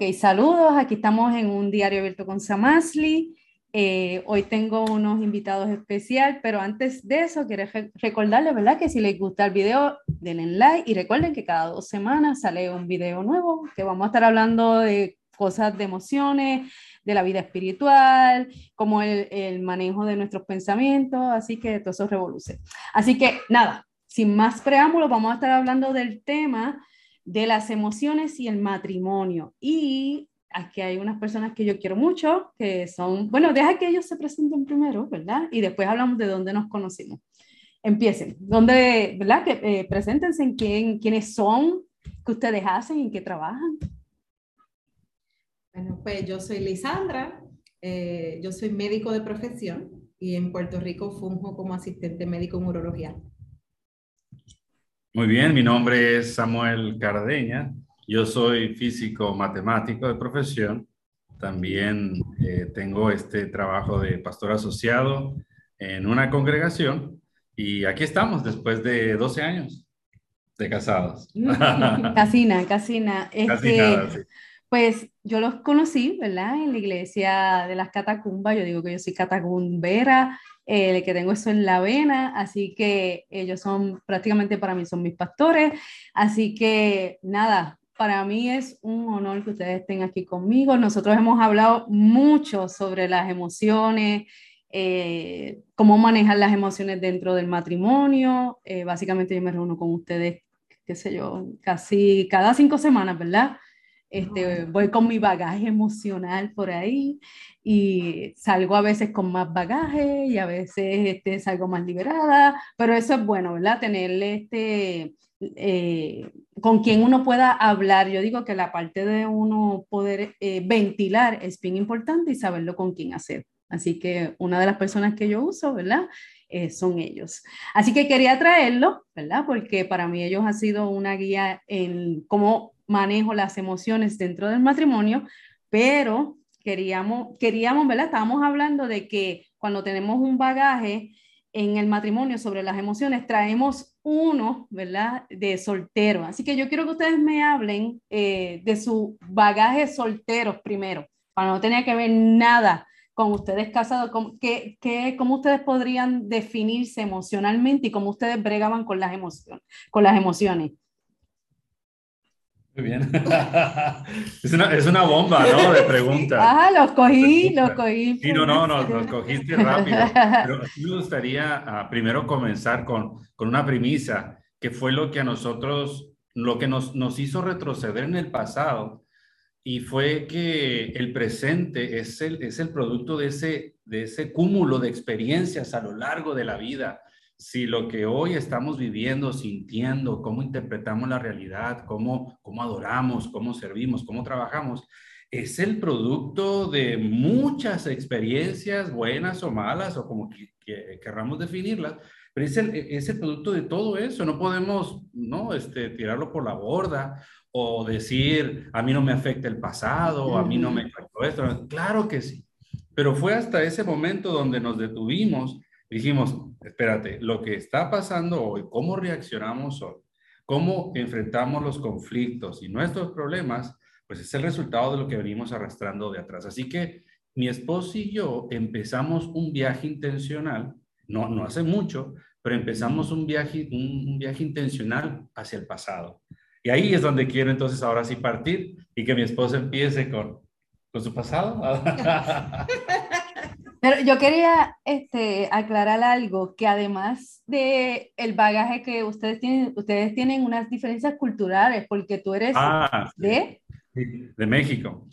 Ok, saludos. Aquí estamos en un diario abierto con Samasli. Eh, hoy tengo unos invitados especiales, pero antes de eso quiero recordarles, ¿verdad? Que si les gusta el video, denle like y recuerden que cada dos semanas sale un video nuevo que vamos a estar hablando de cosas de emociones, de la vida espiritual, como el, el manejo de nuestros pensamientos, así que todo eso revoluce. Así que nada, sin más preámbulos, vamos a estar hablando del tema de las emociones y el matrimonio. Y aquí hay unas personas que yo quiero mucho, que son, bueno, deja que ellos se presenten primero, ¿verdad? Y después hablamos de dónde nos conocimos. Empiecen, ¿dónde, ¿verdad? Que eh, preséntense en quién, quiénes son, qué ustedes hacen, en qué trabajan. Bueno, pues yo soy Lisandra, eh, yo soy médico de profesión y en Puerto Rico funjo como asistente médico en urología. Muy bien, mi nombre es Samuel Cardeña. Yo soy físico matemático de profesión. También eh, tengo este trabajo de pastor asociado en una congregación y aquí estamos después de 12 años de casados. Casina, casina. Este, Pues yo los conocí, ¿verdad? En la iglesia de las catacumbas. Yo digo que yo soy catacumbera el que tengo eso en la vena, así que ellos son prácticamente para mí son mis pastores, así que nada, para mí es un honor que ustedes estén aquí conmigo. Nosotros hemos hablado mucho sobre las emociones, eh, cómo manejar las emociones dentro del matrimonio. Eh, básicamente yo me reúno con ustedes, qué sé yo, casi cada cinco semanas, ¿verdad? Este, voy con mi bagaje emocional por ahí y salgo a veces con más bagaje y a veces este, salgo más liberada, pero eso es bueno, ¿verdad? Tenerle este, eh, con quien uno pueda hablar. Yo digo que la parte de uno poder eh, ventilar es bien importante y saberlo con quién hacer. Así que una de las personas que yo uso, ¿verdad? Eh, son ellos. Así que quería traerlo, ¿verdad? Porque para mí ellos han sido una guía en cómo manejo las emociones dentro del matrimonio, pero queríamos, queríamos, ¿verdad? Estábamos hablando de que cuando tenemos un bagaje en el matrimonio sobre las emociones, traemos uno, ¿verdad? De soltero. Así que yo quiero que ustedes me hablen eh, de su bagaje solteros primero, para no tener que ver nada con ustedes casados, ¿cómo, qué, qué, ¿cómo ustedes podrían definirse emocionalmente y cómo ustedes bregaban con las emociones? Con las emociones? Muy bien. es, una, es, una, bomba, ¿no? De preguntas. Ah, los cogí, los cogí. Sí, no, no, no, los cogiste rápido. Pero me gustaría uh, primero comenzar con, con una premisa, que fue lo que a nosotros, lo que nos, nos hizo retroceder en el pasado, y fue que el presente es el, es el producto de ese, de ese cúmulo de experiencias a lo largo de la vida si lo que hoy estamos viviendo, sintiendo, cómo interpretamos la realidad, cómo, cómo adoramos, cómo servimos, cómo trabajamos, es el producto de muchas experiencias, buenas o malas, o como que, querramos definirlas, pero es el, es el, producto de todo eso. No podemos ¿no? Este, tirarlo por la borda o decir, a mí no me afecta el pasado, a mí no me afectó esto. Claro que sí. Pero fue hasta ese momento donde nos detuvimos dijimos, espérate, lo que está pasando hoy, cómo reaccionamos hoy, cómo enfrentamos los conflictos y nuestros problemas, pues es el resultado de lo que venimos arrastrando de atrás. Así que mi esposo y yo empezamos un viaje intencional, no, no hace mucho, pero empezamos un viaje, un, viaje intencional hacia el pasado. Y ahí es donde quiero entonces ahora sí partir y que mi esposo empiece con, con su pasado. Pero yo quería este, aclarar algo, que además de el bagaje que ustedes tienen, ustedes tienen unas diferencias culturales, porque tú eres ah, de... De México.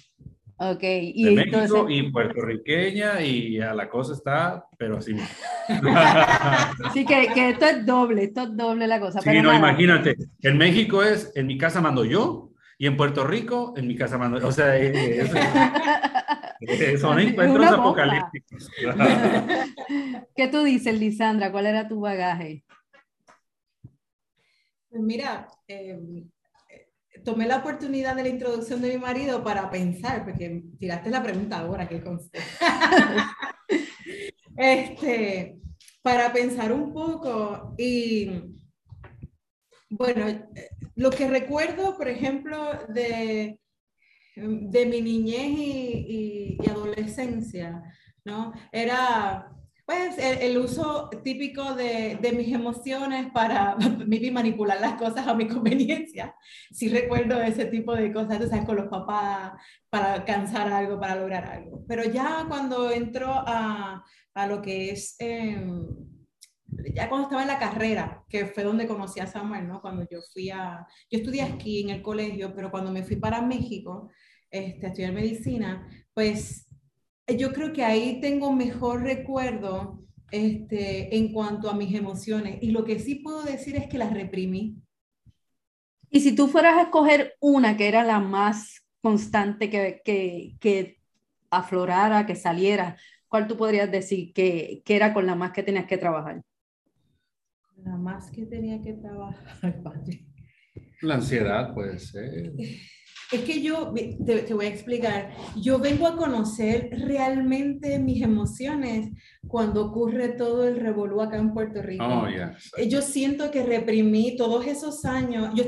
Ok. Y de México y puertorriqueña y a la cosa está, pero así. sí, que, que, esto es doble, esto es doble la cosa. Sí, no, imagínate, en México es, en mi casa mando yo, y en Puerto Rico, en mi casa mando, o sea, eh, eh, eh, son encuentros apocalípticos. ¿Qué tú dices, Lisandra? ¿Cuál era tu bagaje? Pues mira, em, tomé la oportunidad de la introducción de mi marido para pensar, porque tiraste la pregunta ahora, que conste. este, para pensar un poco y bueno, lo que recuerdo, por ejemplo, de de mi niñez y, y, adolescencia, ¿no? Era pues el, uso típico de, de, mis emociones para manipular las cosas a mi conveniencia. Sí recuerdo ese tipo de cosas, tú sabes, con los papás, para alcanzar algo, para lograr algo. Pero ya cuando entro a, a lo que es... Em, ya cuando estaba en la carrera, que fue donde conocí a Samuel, ¿no? Cuando yo fui a, yo estudié aquí en el colegio, pero cuando me fui para México este, a estudiar medicina, pues yo creo que ahí tengo mejor recuerdo este, en cuanto a mis emociones. Y lo que sí puedo decir es que las reprimí. Y si tú fueras a escoger una que era la más constante que, que, que aflorara, que saliera, ¿cuál tú podrías decir que, que era con la más que tenías que trabajar? La más que tenía que trabajar, La ansiedad puede ser. Es que yo, te, voy a explicar, yo vengo a conocer realmente mis emociones cuando ocurre todo el revolú acá en Puerto Rico. Oh, Yo siento que reprimí todos esos años, yo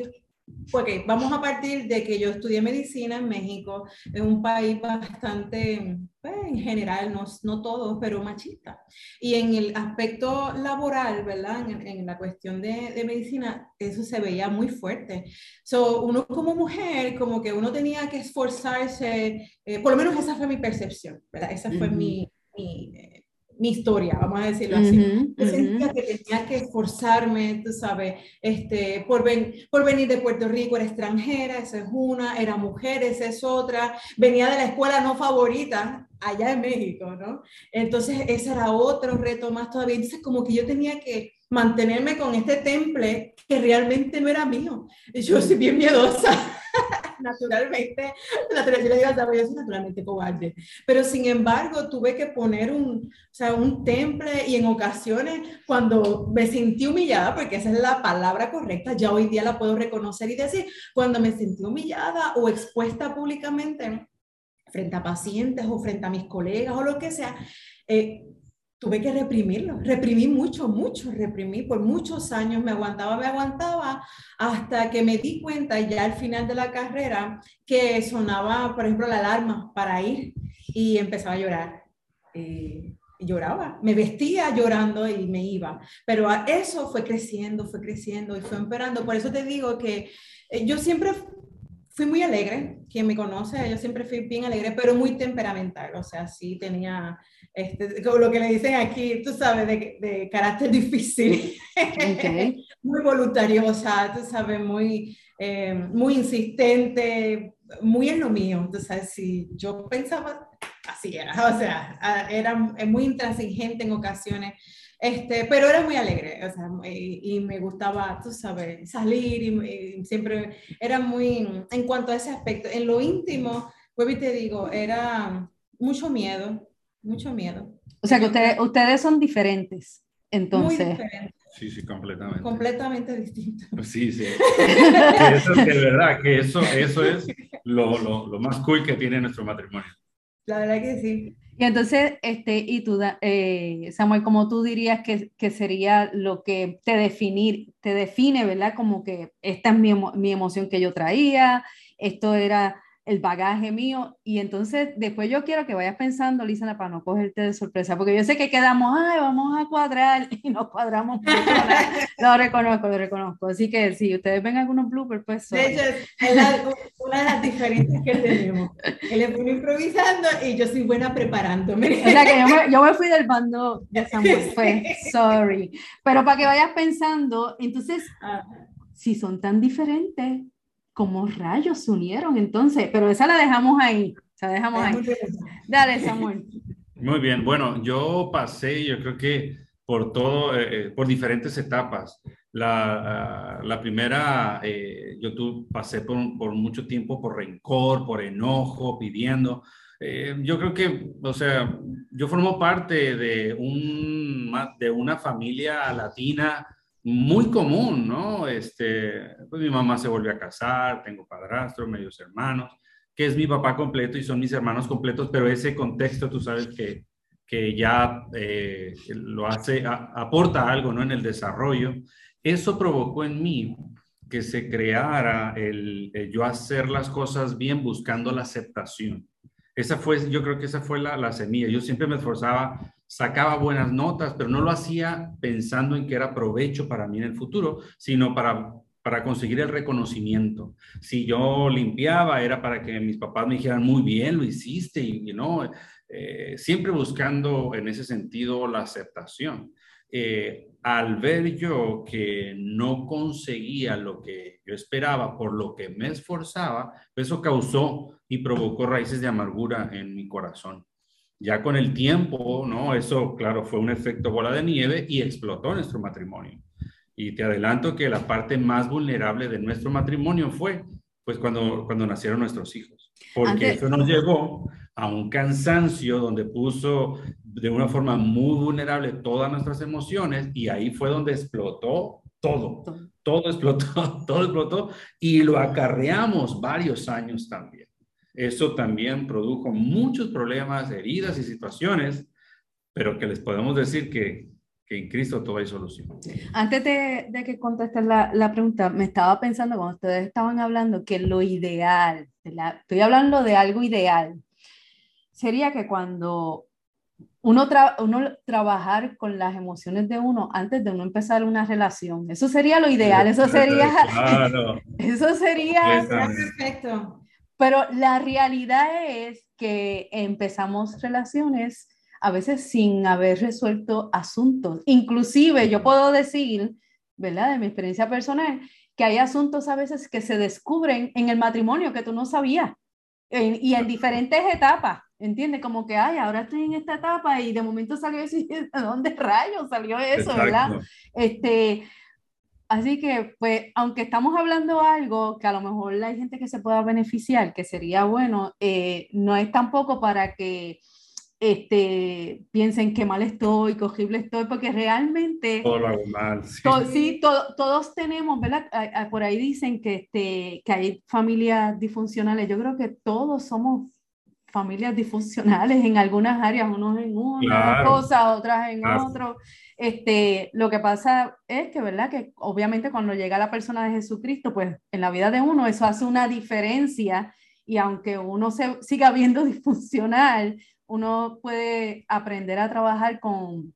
Ok, vamos a partir de que yo estudié medicina en México, en un país bastante, pues, en general, no, no todos, pero machista. Y en el aspecto laboral, ¿verdad? En, la cuestión de, de, medicina, eso se veía muy fuerte. So, uno como mujer, como que uno tenía que esforzarse, eh, por lo menos esa fue mi percepción, ¿verdad? Esa fue mi, mi eh, mi historia, vamos a decirlo así. Yo sentía que tenía que esforzarme, tú sabes, este, por, por venir de Puerto Rico, era extranjera, esa es una, era mujer, esa es otra, venía de la escuela no favorita, allá en México, ¿no? Entonces ese era otro reto más todavía. Entonces como que yo tenía que mantenerme con este temple que realmente no era mío. Yo soy bien miedosa. naturalmente, naturalmente, yo soy naturalmente cobarde, pero sin embargo tuve que poner un, o sea, un temple y en ocasiones cuando me sentí humillada, porque esa es la palabra correcta, ya hoy día la puedo reconocer y decir, cuando me sentí humillada o expuesta públicamente frente a pacientes o frente a mis colegas o lo que sea, eh, tuve que reprimirlo, reprimí mucho, mucho, reprimí por muchos años, me aguantaba, me aguantaba, hasta que me di cuenta ya al final de la carrera que sonaba, por ejemplo, la alarma para ir y empezaba a llorar. Eh, lloraba, me vestía llorando y me iba, pero eso fue creciendo, fue creciendo y fue empeorando. Por eso te digo que eh, yo siempre fui muy alegre, quien me conoce, yo siempre fui bien alegre, pero muy temperamental, o sea, sí tenía este, como lo que le dicen aquí, tú sabes, de, de carácter difícil, muy voluntariosa, tú sabes, muy, eh, muy insistente, muy en lo mío. Entonces, si yo pensaba, así era, o sea, era muy intransigente en ocasiones, este, pero era muy alegre, o sea, y, me gustaba, tú sabes, salir y, siempre era muy, en cuanto a ese aspecto, en lo íntimo, pues te digo, era mucho miedo, mucho miedo. O sea que ustedes, ustedes son diferentes, entonces. Muy diferentes. Sí, sí, completamente. Completamente distintos. Sí, sí. eso es de verdad, que eso, eso es lo, lo, lo, más cool que tiene nuestro matrimonio. La verdad que sí. Y entonces, este, y tú, eh, Samuel, como tú dirías que, que, sería lo que te, definir, te define, ¿verdad? Como que esta es mi, mi emoción que yo traía, esto era el bagaje mío. Y entonces después yo quiero que vayas pensando, Lisa, para no cogerte de sorpresa, porque yo sé que quedamos, ay, vamos a cuadrar y nos cuadramos. lo reconozco, lo reconozco. Así que si ustedes ven algunos bloopers, pues... De hecho, es una de las diferencias que tenemos. Él es bueno improvisando y yo soy buena preparándome. O sea que yo me, yo me fui del bando de Samuel, pues, sorry. Pero para que vayas pensando, entonces, si son tan diferentes, ¿cómo rayos se unieron entonces? Pero esa la dejamos ahí, la dejamos ahí. Dale, Samuel. Muy bien, bueno, yo pasé, yo creo que por todo, eh, eh, por diferentes etapas. La, ah, la primera, eh, yo tu, pasé por, por, mucho tiempo por rencor, por enojo, pidiendo. yo creo que, o sea, yo formo parte de, un, de una familia latina muy común, ¿no? Este, pues mi mamá se volvió a casar, tengo padrastro, medios hermanos, que es mi papá completo y son mis hermanos completos, pero ese contexto tú sabes que, que ya eh, lo hace, aporta algo, ¿no? En el desarrollo. Eso provocó en mí que se creara el, yo hacer las cosas bien buscando la aceptación. Esa fue, yo creo que esa fue la, la semilla. Yo siempre me esforzaba, sacaba buenas notas, pero no lo hacía pensando en que era provecho para mí en el futuro, sino para para conseguir el reconocimiento. Si yo limpiaba, era para que mis papás me dijeran, muy bien, lo hiciste, y, no, eh, siempre buscando en ese sentido la aceptación. Eh, al ver yo que no conseguía lo que yo esperaba por lo que me esforzaba, eso causó y provocó raíces de amargura en mi corazón. Ya con el tiempo, ¿no? Eso, claro, fue un efecto bola de nieve y explotó nuestro matrimonio. Y te adelanto que la parte más vulnerable de nuestro matrimonio fue, pues, cuando, cuando nacieron nuestros hijos. Porque eso nos llevó a un cansancio donde puso de una forma muy vulnerable todas nuestras emociones y ahí fue donde explotó todo, todo explotó, todo explotó y lo acarreamos varios años también. Eso también produjo muchos problemas, heridas y situaciones, pero que les podemos decir que, que en Cristo todo hay solución. Antes de, de que contestes la, la, pregunta, me estaba pensando cuando ustedes estaban hablando que lo ideal, estoy hablando de algo ideal, sería que cuando uno, uno trabajar con las emociones de uno antes de uno empezar una relación. Eso sería lo ideal, eso sería... Eso sería... Perfecto. Pero la realidad es que empezamos relaciones a veces sin haber resuelto asuntos. Inclusive yo puedo decir, ¿verdad? De mi experiencia personal, que hay asuntos a veces que se descubren en el matrimonio que tú no sabías y en diferentes etapas. ¿Entiendes? Como que, ay, ahora estoy en esta etapa y de momento salió eso, ¿de dónde rayos salió eso, verdad? Este, así que, pues, aunque estamos hablando algo que a lo mejor hay gente que se pueda beneficiar, que sería bueno, eh, no es tampoco para que este, piensen que mal estoy, que horrible estoy, porque realmente... Todo lo mal. Sí, todos tenemos, ¿verdad? Por ahí dicen que, este, que hay familias disfuncionales. Yo creo que todos somos familias disfuncionales en algunas áreas, unos en una cosa, otras en otro. Este, lo que pasa es que, ¿verdad? Que obviamente cuando llega la persona de Jesucristo, pues en la vida de uno eso hace una diferencia y aunque uno se siga viendo disfuncional, uno puede aprender a trabajar con,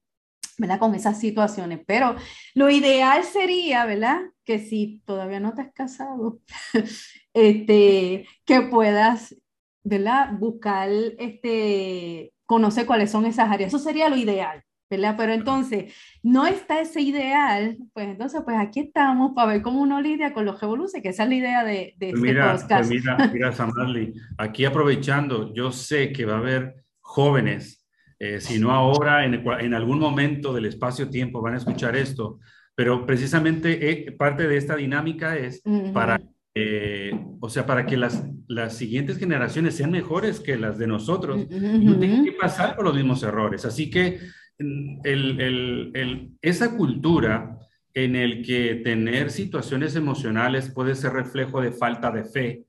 ¿verdad? Con esas situaciones. Pero lo ideal sería, ¿verdad? Que si todavía no te has casado, este, que puedas ¿verdad? Buscar, este, conocer cuáles son esas áreas. Eso sería lo ideal, ¿verdad? Pero entonces, no está ese ideal, pues entonces, pues aquí estamos para ver cómo uno lidia con los revoluciones, que esa es la idea de, de pues este mira, podcast. Pues mira, mira, Samarli, aquí aprovechando, yo sé que va a haber jóvenes, eh, si no ahora, en, en algún momento del espacio-tiempo van a escuchar esto, pero precisamente eh, parte de esta dinámica es para eh, o sea, para que las, las siguientes generaciones sean mejores que las de nosotros, no tienen que pasar por los mismos errores. Así que mm, el, el, el, esa cultura en el que tener situaciones emocionales puede ser reflejo de falta de fe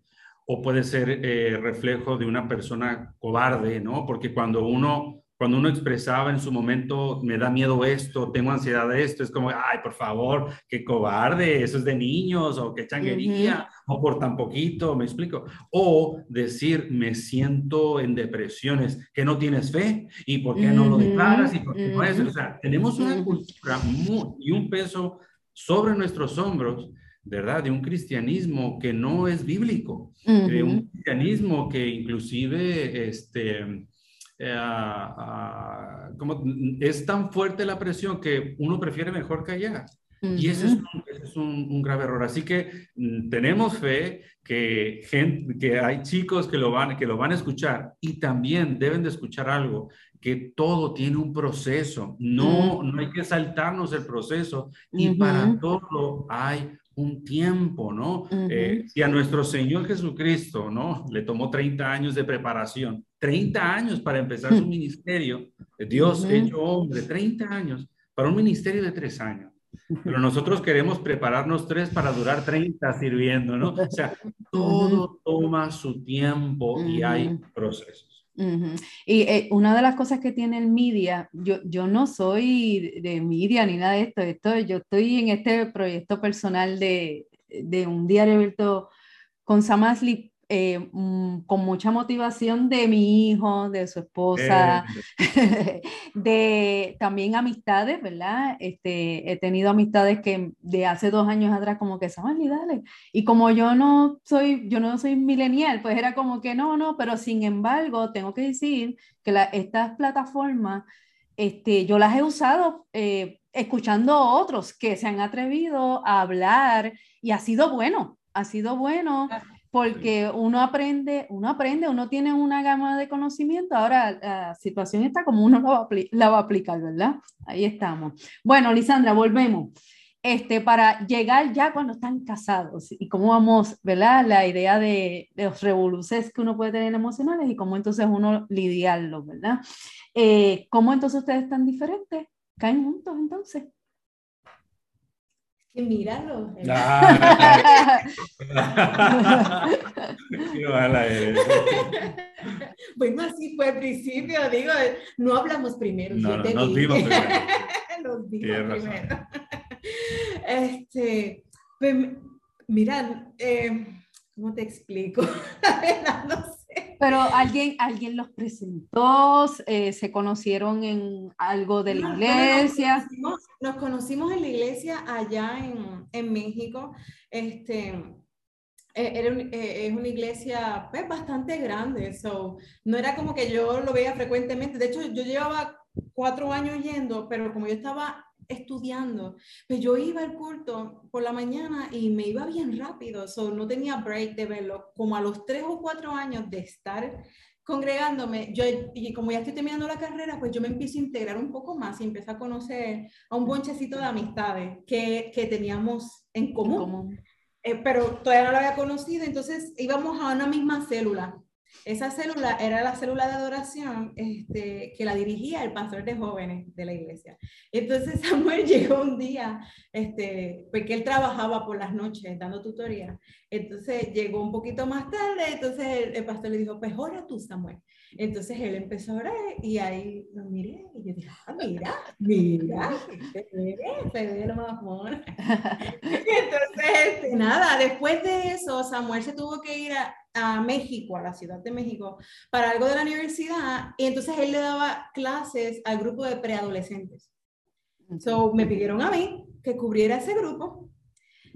o puede ser eh, reflejo de una persona cobarde, ¿no? Porque cuando uno cuando uno expresaba en su momento, me da miedo esto, tengo ansiedad de esto, es como, ay, por favor, qué cobarde, eso es de niños, o qué changuería, o por tan poquito, me explico. O decir, me siento en depresiones, que no tienes fe, y por qué no lo declaras, y por qué no es. O sea, tenemos una cultura y un peso sobre nuestros hombros, ¿verdad? De un cristianismo que no es bíblico, de un cristianismo que inclusive, este, eh, como, es tan fuerte la presión que uno prefiere mejor callar. Y ese es, un, es un, grave error. Así que mm, tenemos fe que, gente, que hay chicos que lo, van, que lo van a escuchar y también deben de escuchar algo, que todo tiene un proceso. No, no hay que saltarnos el proceso y para todo hay un tiempo, ¿no? Eh, si a nuestro Señor Jesucristo, ¿no? Le tomó 30 años de preparación, 30 años para empezar su ministerio, Dios hecho hombre, 30 años para un ministerio de tres años. Pero nosotros queremos prepararnos tres para durar 30 sirviendo, ¿no? O sea, todo toma su tiempo y hay procesos. Y eh, una de las cosas que tiene el media, yo, yo no soy de media ni nada de esto, esto, yo estoy en este proyecto personal de, de un diario abierto con Samasli eh, mm, con mucha motivación de mi hijo, de su esposa, eh. de también amistades, ¿verdad? Este, he tenido amistades que de hace dos años atrás como que, y dale. Y como yo no soy, yo no soy millennial, pues era como que no, no, pero sin embargo, tengo que decir que estas plataformas, este, yo las he usado eh, escuchando a otros que se han atrevido a hablar y ha sido bueno, ha sido bueno porque uno aprende, uno aprende, uno tiene una gama de conocimiento, ahora la situación está como uno la va, a aplicar, ¿verdad? Ahí estamos. Bueno, Lisandra, volvemos. Este, para llegar ya cuando están casados y cómo vamos, ¿verdad? La idea de, los revoluciones que uno puede tener emocionales y cómo entonces uno lidiarlos, ¿verdad? Eh, ¿Cómo entonces ustedes están diferentes? ¿Caen juntos entonces? Que míralo. bueno, así fue al principio, digo, no hablamos primero. No, no, nos vimos primero. nos vimos primero. Este, pues, mira, eh, ¿cómo te explico? no pero alguien, alguien los presentó, eh, se conocieron en algo de la iglesia. Nos conocimos, en la iglesia allá en, en México. Este, eh, era eh, es una iglesia pues, bastante grande, so, no era como que yo lo veía frecuentemente. De hecho, yo llevaba cuatro años yendo, pero como yo estaba estudiando, pues yo iba al culto por la mañana y me iba bien rápido, so no tenía break de verlo. Como a los tres o cuatro años de estar congregándome, yo, y como ya estoy terminando la carrera, pues yo me empiezo a integrar un poco más y empecé a conocer a un bonchecito de amistades que, que teníamos en común. Eh, pero todavía no lo había conocido, entonces íbamos a una misma célula. Esa célula era la célula de adoración este, que la dirigía el pastor de jóvenes de la iglesia. Entonces Samuel llegó un día, este, porque él trabajaba por las noches dando tutoría. Entonces llegó un poquito más tarde, entonces el, pastor le dijo, pues ora tú Samuel. Entonces él empezó a orar y ahí lo miré y yo dije, ah, mira, mira, se ve, se ve lo más Entonces, este, nada, después de eso, Samuel se tuvo que ir a, a México, a la Ciudad de México, para algo de la universidad, y entonces él le daba clases al grupo de preadolescentes. So, me pidieron a mí que cubriera ese grupo.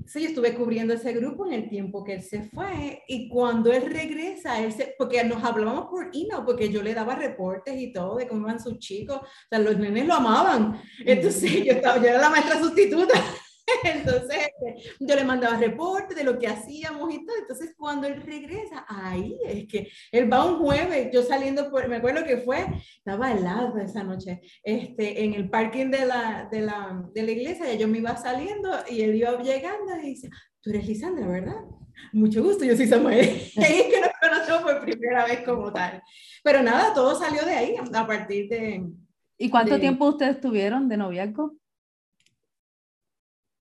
Entonces yo estuve cubriendo ese grupo en el tiempo que él se fue y cuando él regresa, él se, porque nos hablábamos por email, porque yo le daba reportes y todo de cómo iban sus chicos, o sea, los nenes lo amaban. Entonces yo, estaba, yo era la maestra sustituta. Entonces, este, yo le mandaba reportes de lo que hacíamos y todo. Entonces, cuando él regresa, ahí es que él va un jueves, yo saliendo, por, me acuerdo que fue, estaba helado esa noche, este, en el parking de la, de la, de la iglesia, y yo me iba saliendo y él iba llegando y dice, tú eres Lisandra, ¿verdad? Mucho gusto, yo soy Samuel. Y ahí es que nos conocemos por primera vez como tal. Pero nada, todo salió de ahí, a partir de... ¿Y cuánto tiempo ustedes tuvieron de noviazgo?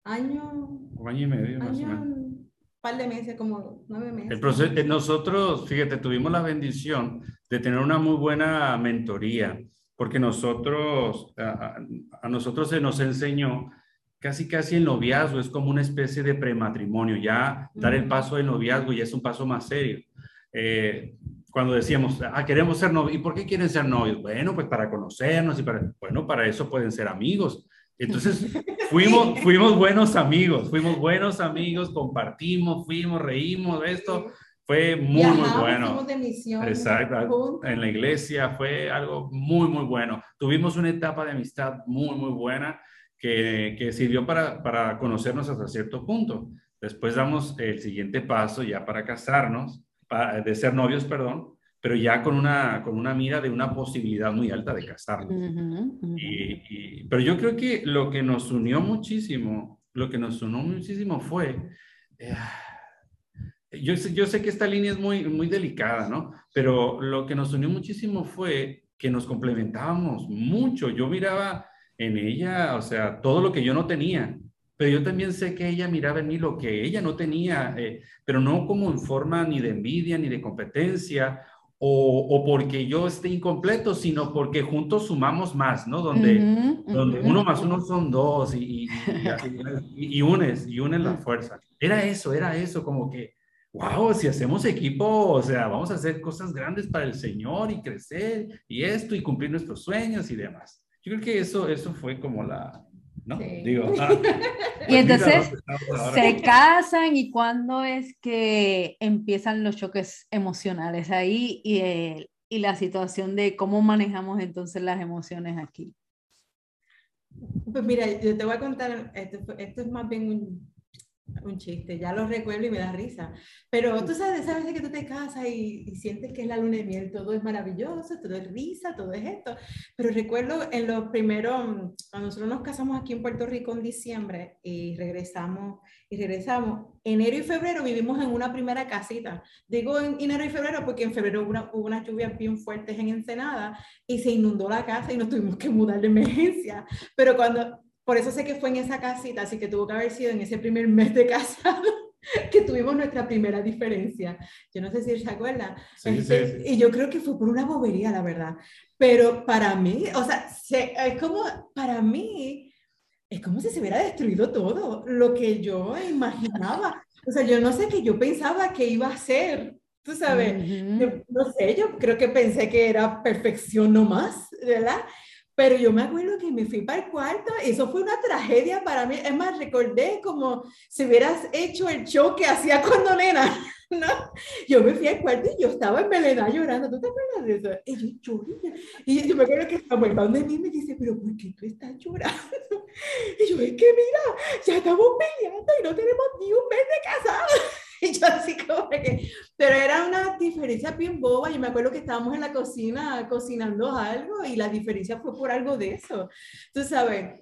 Año, un año y medio más o menos. Un par de meses, como nueve meses. El proceso, eh, nosotros, fíjate, tuvimos la bendición de tener una muy buena mentoría, porque nosotros, a, a nosotros se nos enseñó casi casi el noviazgo es como una especie de prematrimonio, ya dar el paso del noviazgo ya es un paso más serio. Eh, cuando decíamos, ah, queremos ser novios, ¿y por qué quieren ser novios? Bueno, pues para conocernos y para, bueno, para eso pueden ser amigos. Entonces, fuimos, fuimos buenos amigos, fuimos buenos amigos, compartimos, fuimos, reímos esto. Fue muy, muy bueno. De misión, Exacto. En la iglesia fue algo muy, muy bueno. Tuvimos una etapa de amistad muy, muy buena que, que sirvió para, para conocernos hasta cierto punto. Después damos el siguiente paso ya para casarnos, de ser novios, perdón, pero ya con una, con una mira de una posibilidad muy alta de casarnos. Y, pero yo creo que lo que nos unió muchísimo, lo que nos unió muchísimo fue, eh, yo, sé, yo sé que esta línea es muy, muy delicada, ¿no? Pero lo que nos unió muchísimo fue que nos complementábamos mucho. Yo miraba en ella, o sea, todo lo que yo no tenía, pero yo también sé que ella miraba en mí lo que ella no tenía, eh, pero no como en forma ni de envidia ni de competencia o, porque yo esté incompleto, sino porque juntos sumamos más, ¿no? Donde, donde uno más uno son dos y, y, unes, y unes la fuerza. Era eso, era eso, como que, wow, si hacemos equipo, o sea, vamos a hacer cosas grandes para el Señor y crecer y esto y cumplir nuestros sueños y demás. Yo creo que eso, eso fue como la, ¿no? Digo, ah, y entonces se casan y cuándo es que empiezan los choques emocionales ahí y, y, la situación de cómo manejamos entonces las emociones aquí. Pues mira, yo te voy a contar, esto, esto es más bien un, un chiste, ya lo recuerdo y me da risa. Pero tú sabes, sabes que tú te casas y, sientes que es la luna de miel, todo es maravilloso, todo es risa, todo es esto. Pero recuerdo en los primeros, cuando nosotros nos casamos aquí en Puerto Rico en diciembre y regresamos, y regresamos, enero y febrero vivimos en una primera casita. Digo en enero y febrero porque en febrero hubo, hubo unas lluvias bien fuertes en Ensenada y se inundó la casa y nos tuvimos que mudar de emergencia. Pero cuando por eso sé que fue en esa casita, así que tuvo que haber sido en ese primer mes de casado que tuvimos nuestra primera diferencia. Yo no sé si se acuerda. Este, y yo creo que fue por una bobería, la verdad. Pero para mí, o sea, es como, para mí, es como si se hubiera destruido todo lo que yo imaginaba. O sea, yo no sé qué yo pensaba que iba a ser. Tú sabes, no sé, yo creo que pensé que era perfección nomás, ¿verdad? Pero yo me acuerdo que me fui para el cuarto, eso fue una tragedia para mí. Es más, recordé como si hubieras hecho el show que hacía cuando nena, ¿no? Yo me fui al cuarto y yo estaba en llorando. ¿Tú te acuerdas de eso? Y yo lloré. Y yo me acuerdo que Samuel de mí me dice, pero ¿por qué tú estás llorando? Y yo, es que mira, ya estamos peleando y no tenemos ni un mes de casado. Y yo así como que, pero era una diferencia bien boba. y me acuerdo que estábamos en la cocina cocinando algo y la diferencia fue por algo de eso. Tú sabes,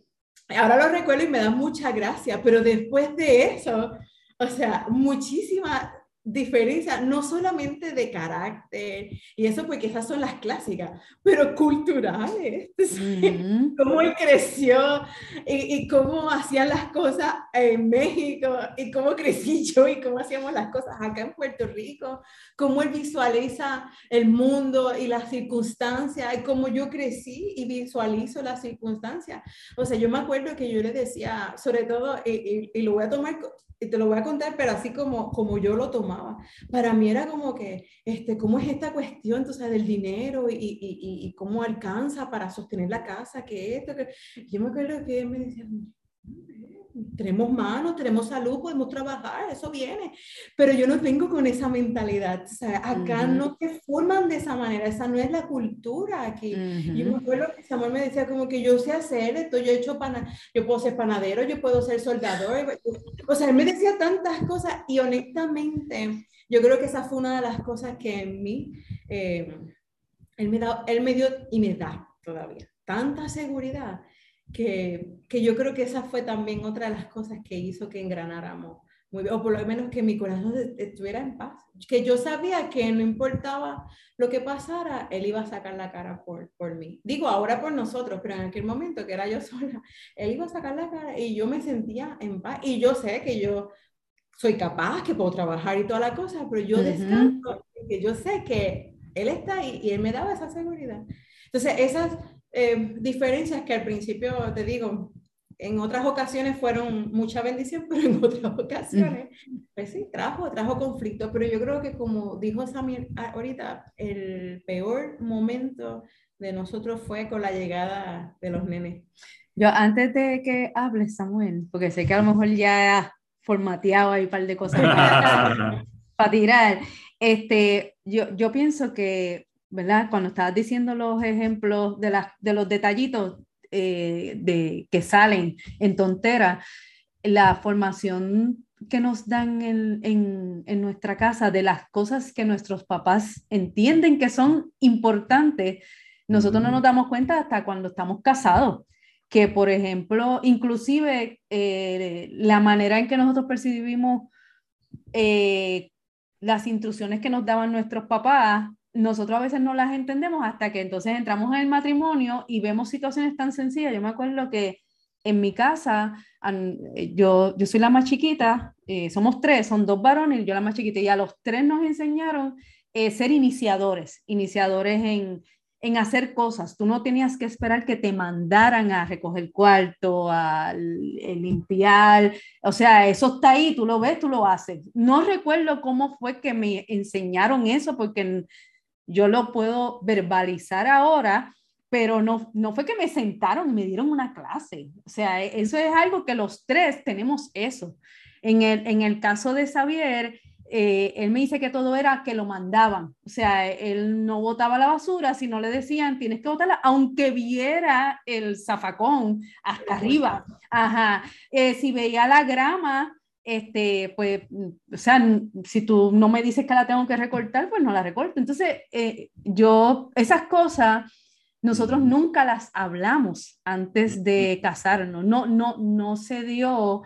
ahora lo recuerdo y me da mucha gracia, pero después de eso, o sea, muchísima diferencia, no solamente de carácter, y eso porque esas son las clásicas, pero culturales, cómo él creció y, y, cómo hacían las cosas en México y cómo crecí yo y cómo hacíamos las cosas acá en Puerto Rico, cómo él visualiza el mundo y las circunstancias, y cómo yo crecí y visualizo las circunstancias. O sea, yo me acuerdo que yo le decía, sobre todo, y, y lo voy a tomar y te lo voy a contar, pero así como, como yo lo tomaba. Para mí era como que, este, ¿cómo es esta cuestión, entonces, del dinero y, y, y, cómo alcanza para sostener la casa? Que esto, que... Yo me acuerdo que él me decía, tenemos manos, tenemos salud, podemos trabajar, eso viene. Pero yo no vengo con esa mentalidad. O sea, acá no te forman de esa manera, esa no es la cultura aquí. Yo me acuerdo que Samuel me decía como que yo sé hacer esto, yo he hecho pana, yo puedo ser panadero, yo puedo ser soldador. O sea, él me decía tantas cosas y honestamente, yo creo que esa fue una de las cosas que en mí, eh, él, me da, él me dio y me da todavía tanta seguridad que, que, yo creo que esa fue también otra de las cosas que hizo que engranáramos muy bien, o por lo menos que mi corazón estuviera en paz, que yo sabía que no importaba lo que pasara, él iba a sacar la cara por, por mí. Digo ahora por nosotros, pero en aquel momento que era yo sola, él iba a sacar la cara y yo me sentía en paz y yo sé que yo soy capaz, que puedo trabajar y toda la cosa, pero yo descanso, que yo sé que él está ahí y él me daba esa seguridad. Entonces, esas eh, diferencias que al principio, te digo, en otras ocasiones fueron mucha bendición, pero en otras ocasiones, pues sí, trajo, trajo conflicto. Pero yo creo que como dijo Samir ahorita, el peor momento de nosotros fue con la llegada de los nenes. Yo antes de que hables, Samuel, porque sé que a lo mejor ya ha formateado ahí un par de cosas para, para tirar, este, yo, yo pienso que ¿verdad? Cuando estabas diciendo los ejemplos de, las, de los detallitos eh, de, que salen en tontera, la formación que nos dan en, en, en, nuestra casa de las cosas que nuestros papás entienden que son importantes, nosotros no nos damos cuenta hasta cuando estamos casados. Que, por ejemplo, inclusive eh, la manera en que nosotros percibimos eh, las instrucciones que nos daban nuestros papás nosotros a veces no las entendemos hasta que entonces entramos en el matrimonio y vemos situaciones tan sencillas. Yo me acuerdo que en mi casa, eh, yo, yo soy la más chiquita, eh, somos tres, son dos varones y yo la más chiquita, y a los tres nos enseñaron eh, ser iniciadores, iniciadores en, en hacer cosas. Tú no tenías que esperar que te mandaran a recoger cuarto, a limpiar. O sea, eso está ahí, tú lo ves, tú lo haces. No recuerdo cómo fue que me enseñaron eso, porque yo lo puedo verbalizar ahora, pero no, no fue que me sentaron, me dieron una clase. O sea, eso es algo que los tres tenemos eso. En el, en el caso de Xavier, eh, él me dice que todo era que lo mandaban, o sea, él no botaba la basura, si no le decían tienes que botarla, aunque viera el zafacón hasta arriba, ajá, eh, si veía la grama, este, pues, o sea, si tú no me dices que la tengo que recortar, pues no la recorto. Entonces, eh, yo, esas cosas, nosotros nunca las hablamos antes de casarnos, no, no, no se dio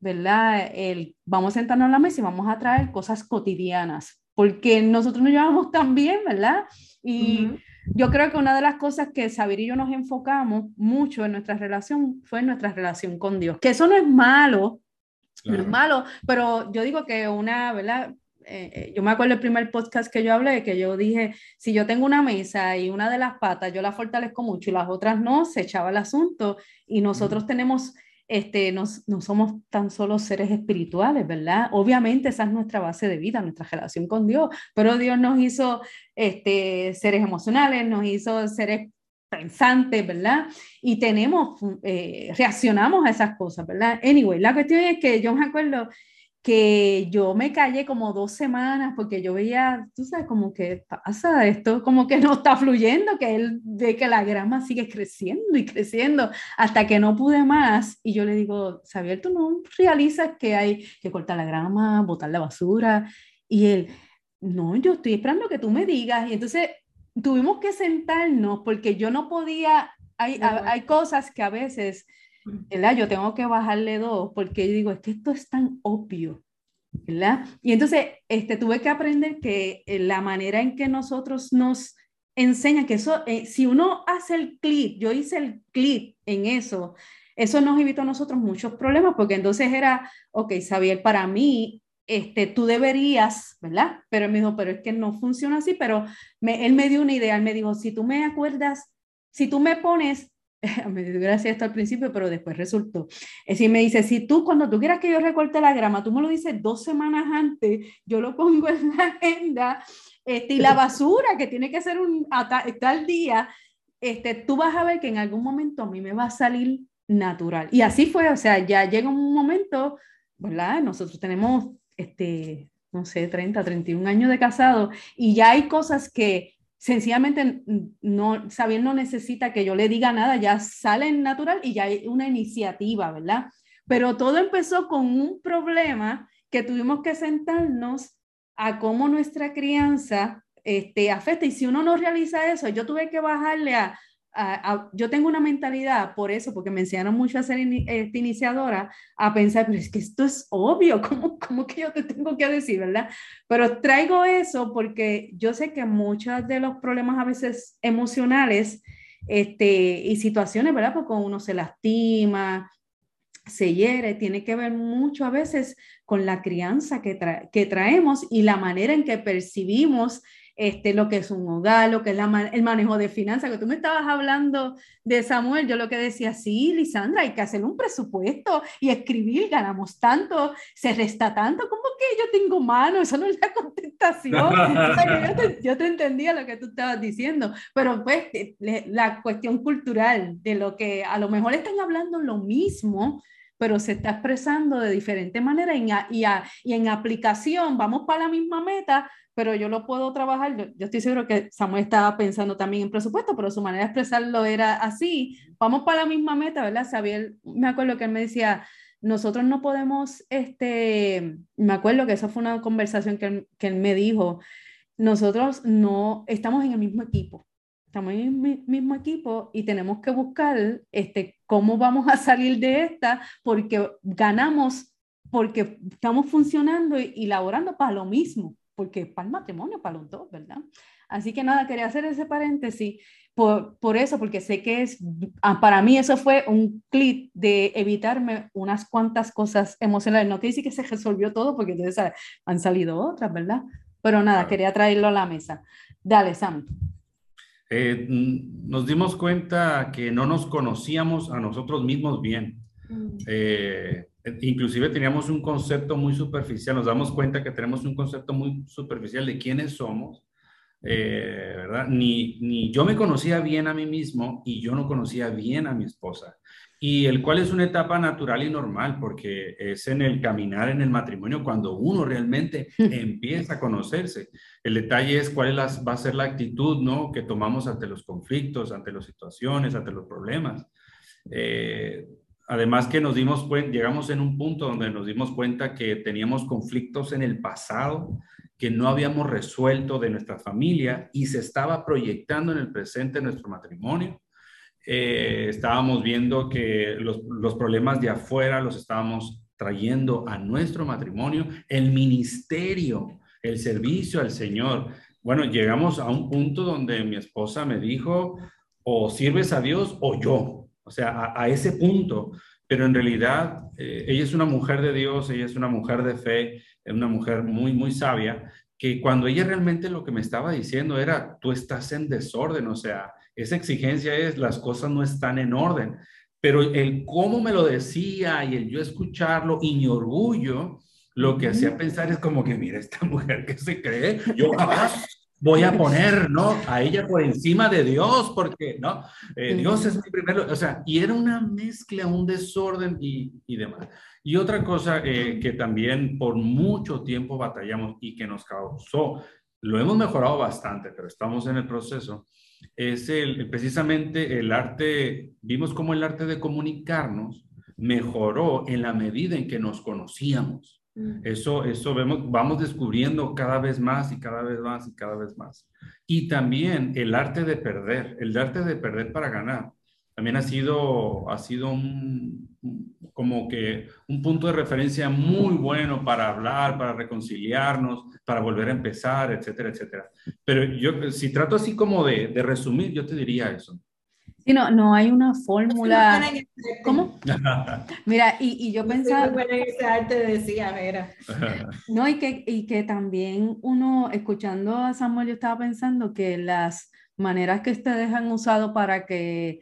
¿verdad? El, vamos a sentarnos a la mesa y vamos a traer cosas cotidianas, porque nosotros nos llevamos tan bien, ¿verdad? Y yo creo que una de las cosas que Sabir y yo nos enfocamos mucho en nuestra relación fue nuestra relación con Dios, que eso no es malo, no es malo, pero yo digo que una, ¿verdad? Eh, eh, yo me acuerdo el primer podcast que yo hablé, que yo dije, si yo tengo una mesa y una de las patas yo la fortalezco mucho y las otras no, se echaba el asunto y nosotros tenemos este, no, somos tan solo seres espirituales, ¿verdad? Obviamente esa es nuestra base de vida, nuestra relación con Dios, pero Dios nos hizo este, seres emocionales, nos hizo seres pensantes, ¿verdad? Y tenemos, eh, reaccionamos a esas cosas, ¿verdad? Anyway, la cuestión es que yo me acuerdo que yo me callé como dos semanas porque yo veía, tú sabes, como que pasa esto, como que no está fluyendo, que él ve que la grama sigue creciendo y creciendo hasta que no pude más. Y yo le digo, Xavier, tú no realizas que hay que cortar la grama, botar la basura. Y él, no, yo estoy esperando que tú me digas. Y entonces tuvimos que sentarnos porque yo no podía, hay, hay cosas que a veces ¿verdad? Yo tengo que bajarle dos porque yo digo, es que esto es tan obvio, ¿verdad? Y entonces este, tuve que aprender que eh, la manera en que nosotros nos enseña que eso, eh, si uno hace el clip, yo hice el clip en eso, eso nos evitó a nosotros muchos problemas porque entonces era, ok, Xavier, para mí, este, tú deberías, ¿verdad? Pero él me dijo, pero es que no funciona así, pero me, él me dio una idea, él me dijo, si tú me acuerdas, si tú me pones me dio gracia esto al principio, pero después resultó. Es decir, me dice, si tú cuando tú quieras que yo recorte la grama, tú me lo dices dos semanas antes, yo lo pongo en la agenda, este, y la basura que tiene que ser un tal día, este, tú vas a ver que en algún momento a mí me va a salir natural. Y así fue, o sea, ya llega un momento, ¿verdad? Nosotros tenemos, este, no sé, 30, 31 años de casado y ya hay cosas que sencillamente no, Xavier no necesita que yo le diga nada, ya sale natural y ya hay una iniciativa, ¿verdad? Pero todo empezó con un problema que tuvimos que sentarnos a cómo nuestra crianza este, afecta. Y si uno no realiza eso, yo tuve que bajarle a, yo tengo una mentalidad por eso, porque me enseñaron mucho a ser este, iniciadora, a pensar, pero es que esto es obvio, ¿cómo, ¿cómo que yo te tengo que decir, verdad? Pero traigo eso porque yo sé que muchos de los problemas a veces emocionales este, y situaciones, ¿verdad? Porque uno se lastima, se hiere, tiene que ver mucho a veces con la crianza que, que traemos y la manera en que percibimos este, lo que es un hogar, lo que es el manejo de finanzas, que tú me estabas hablando de Samuel, yo lo que decía, sí, Lisandra, hay que hacer un presupuesto y escribir, ganamos tanto, se resta tanto, ¿cómo que yo tengo mano? Eso no es la contestación. yo, te, yo, te, entendía lo que tú estabas diciendo, pero pues la cuestión cultural de lo que a lo mejor están hablando lo mismo, pero se está expresando de diferente manera y, y, y en aplicación vamos para la misma meta, pero yo lo puedo trabajar. Yo, estoy seguro que Samuel estaba pensando también en presupuesto, pero su manera de expresarlo era así. Vamos para la misma meta, ¿verdad? Xavier, me acuerdo que él me decía, nosotros no podemos, este, me acuerdo que esa fue una conversación que él, que él me dijo, nosotros no estamos en el mismo equipo, estamos en el mismo equipo y tenemos que buscar este, cómo vamos a salir de esta porque ganamos, porque estamos funcionando y, y laborando para lo mismo porque para el matrimonio, para los dos, ¿verdad? Así que nada, quería hacer ese paréntesis por, por eso, porque sé que es, ah, para mí eso fue un clic de evitarme unas cuantas cosas emocionales. No quiere decir que se resolvió todo, porque entonces han salido otras, ¿verdad? Pero nada, quería traerlo a la mesa. Dale, Sam. Eh, nos dimos cuenta que no nos conocíamos a nosotros mismos bien. Mm. Eh, inclusive teníamos un concepto muy superficial, nos damos cuenta que tenemos un concepto muy superficial de quiénes somos, eh, ¿verdad? Ni, ni yo me conocía bien a mí mismo y yo no conocía bien a mi esposa y el cual es una etapa natural y normal porque es en el caminar en el matrimonio cuando uno realmente empieza a conocerse. El detalle es cuál va a ser la actitud ¿no? que tomamos ante los conflictos, ante las situaciones, ante los problemas. Eh, además que nos dimos cuenta, llegamos en un punto donde nos dimos cuenta que teníamos conflictos en el pasado que no habíamos resuelto de nuestra familia y se estaba proyectando en el presente nuestro matrimonio eh, estábamos viendo que los, los, problemas de afuera los estábamos trayendo a nuestro matrimonio, el ministerio, el servicio al Señor. Bueno, llegamos a un punto donde mi esposa me dijo, o sirves a Dios o yo, o sea, a, ese punto. Pero en realidad, eh, ella es una mujer de Dios, ella es una mujer de fe, es una mujer muy, muy sabia, que cuando ella realmente lo que me estaba diciendo era, tú estás en desorden, o sea, esa exigencia es las cosas no están en orden, pero el cómo me lo decía y el yo escucharlo y mi orgullo, lo que hacía pensar es como que, mira, esta mujer que se cree, yo voy a poner, ¿no? A ella por encima de Dios, porque, ¿no? Eh, Dios es mi primero, o sea, y era una mezcla, un desorden y, y demás. Y otra cosa eh, que también por mucho tiempo batallamos y que nos causó, lo hemos mejorado bastante, pero estamos en el proceso, es el, precisamente el arte, vimos cómo el arte de comunicarnos mejoró en la medida en que nos conocíamos. Mm. Eso, eso vemos, vamos descubriendo cada vez más y cada vez más y cada vez más. Y también el arte de perder, el arte de perder para ganar también ha sido, ha sido un, como que un punto de referencia muy bueno para hablar, para reconciliarnos, para volver a empezar, etcétera, etcétera. Pero yo, si trato así como de, de resumir, yo te diría eso. Sí, no, no hay una fórmula. ¿Cómo? Mira, y, y yo pensaba. ese arte decía, mira. No, y que, y que también uno, escuchando a Samuel, yo estaba pensando que las maneras que ustedes han usado para que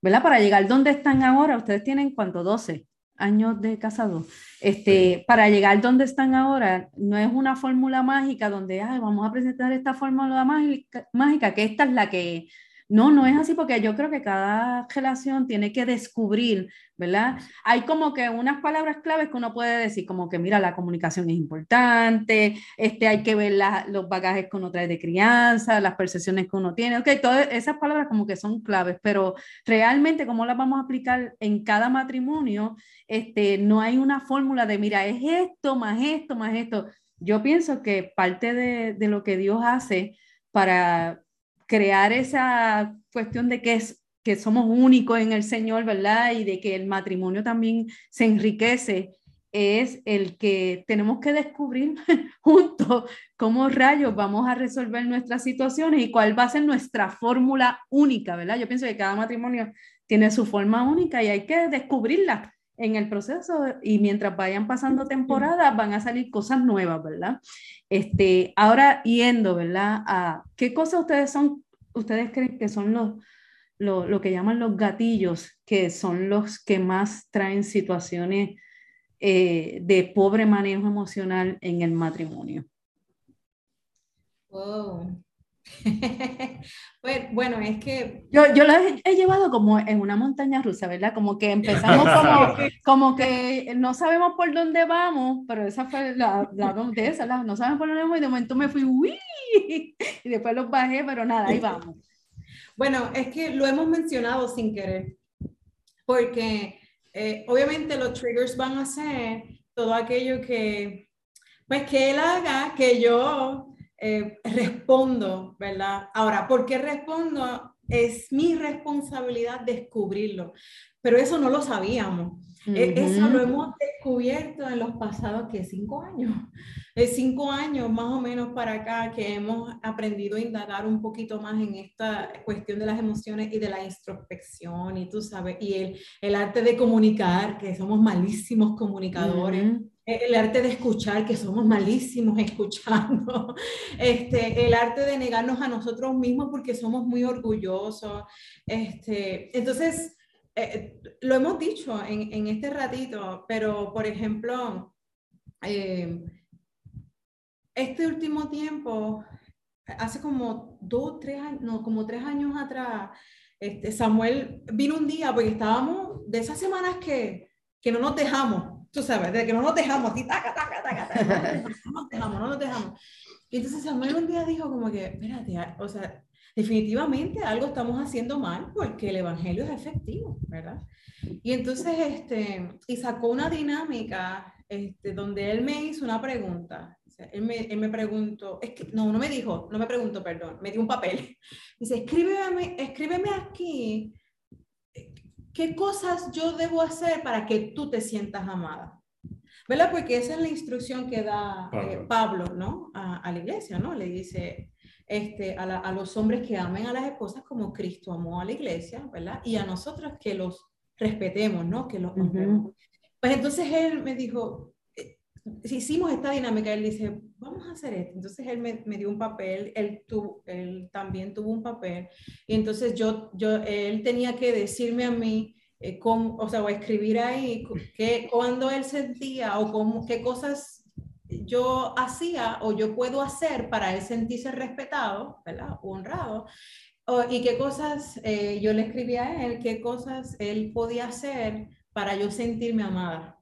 ¿verdad? Para llegar donde están ahora, ustedes tienen cuánto, 12 años de casado. Este, Para llegar donde están ahora, no es una fórmula mágica donde, Ay, vamos a presentar esta fórmula mágica, mágica, que esta es la que no, no es así porque yo creo que cada relación tiene que descubrir, ¿verdad? Hay como que unas palabras claves que uno puede decir, como que mira, la comunicación es importante, este, hay que ver los bagajes que uno trae de crianza, las percepciones que uno tiene, ok, todas esas palabras como que son claves, pero realmente cómo las vamos a aplicar en cada matrimonio, este, no hay una fórmula de, mira, es esto, más esto, más esto. Yo pienso que parte de, de lo que Dios hace para crear esa cuestión de que, es, que somos únicos en el Señor, ¿verdad? Y de que el matrimonio también se enriquece, es el que tenemos que descubrir juntos cómo rayos vamos a resolver nuestras situaciones y cuál va a ser nuestra fórmula única, ¿verdad? Yo pienso que cada matrimonio tiene su forma única y hay que descubrirla en el proceso y mientras vayan pasando temporadas van a salir cosas nuevas, ¿verdad? Este, ahora yendo, ¿verdad? A qué cosas ustedes son, ustedes creen que son los, lo, que llaman los gatillos, que son los que más traen situaciones eh, de pobre manejo emocional en el matrimonio. Wow. pues, bueno, es que... Yo, yo lo he, llevado como en una montaña rusa, ¿verdad? Como que empezamos como, como que no sabemos por dónde vamos, pero esa fue la, la de esa, no sabemos por dónde vamos y de momento me fui, ¡uy! Y después los bajé, pero nada, ahí vamos. Bueno, es que lo hemos mencionado sin querer, porque eh, obviamente los triggers van a ser todo aquello que, pues que él haga, que yo eh, respondo, ¿verdad? Ahora, ¿por qué respondo? Es mi responsabilidad descubrirlo, pero eso no lo sabíamos. E, eso lo hemos descubierto en los pasados, que cinco años, es cinco años más o menos para acá que hemos aprendido a indagar un poquito más en esta cuestión de las emociones y de la introspección y tú sabes, y el, el arte de comunicar, que somos malísimos comunicadores. El arte de escuchar, que somos malísimos escuchando, este, el arte de negarnos a nosotros mismos porque somos muy orgullosos. Este, entonces, eh, lo hemos dicho en, en, este ratito, pero por ejemplo, eh, este último tiempo, hace como dos, tres años, no, como tres años atrás, este, Samuel vino un día porque estábamos de esas semanas que, que no nos dejamos tú sabes, de que no nos dejamos, así, taca, taca, taca, taca, no nos dejamos, no nos dejamos. Y entonces Samuel un día dijo como que, espérate, o sea, definitivamente algo estamos haciendo mal porque el evangelio es efectivo, ¿verdad? Y entonces, este, y sacó una dinámica este, donde él me hizo una pregunta. O sea, él, me, él me preguntó, es que, no, no me dijo, no me preguntó, perdón, me dio un papel. Dice, escríbeme, escríbeme aquí ¿qué cosas yo debo hacer para que tú te sientas amada? ¿Verdad? Porque esa es la instrucción que da eh, Pablo, ¿no? A, la iglesia, ¿no? Le dice este, a, los hombres que amen a las esposas como Cristo amó a la iglesia, ¿verdad? Y a nosotros que los respetemos, ¿no? Que los Pues entonces él me dijo, si hicimos esta dinámica, él dice, vamos a hacer esto. Entonces él me, me dio un papel, él, él también tuvo un papel, y entonces yo, yo, él tenía que decirme a mí, eh, cómo, o sea, o escribir ahí que, cuando él sentía o cómo, qué cosas yo hacía o yo puedo hacer para él sentirse respetado, ¿verdad? honrado. y qué cosas eh, yo le escribía a él, qué cosas él podía hacer para yo sentirme amada.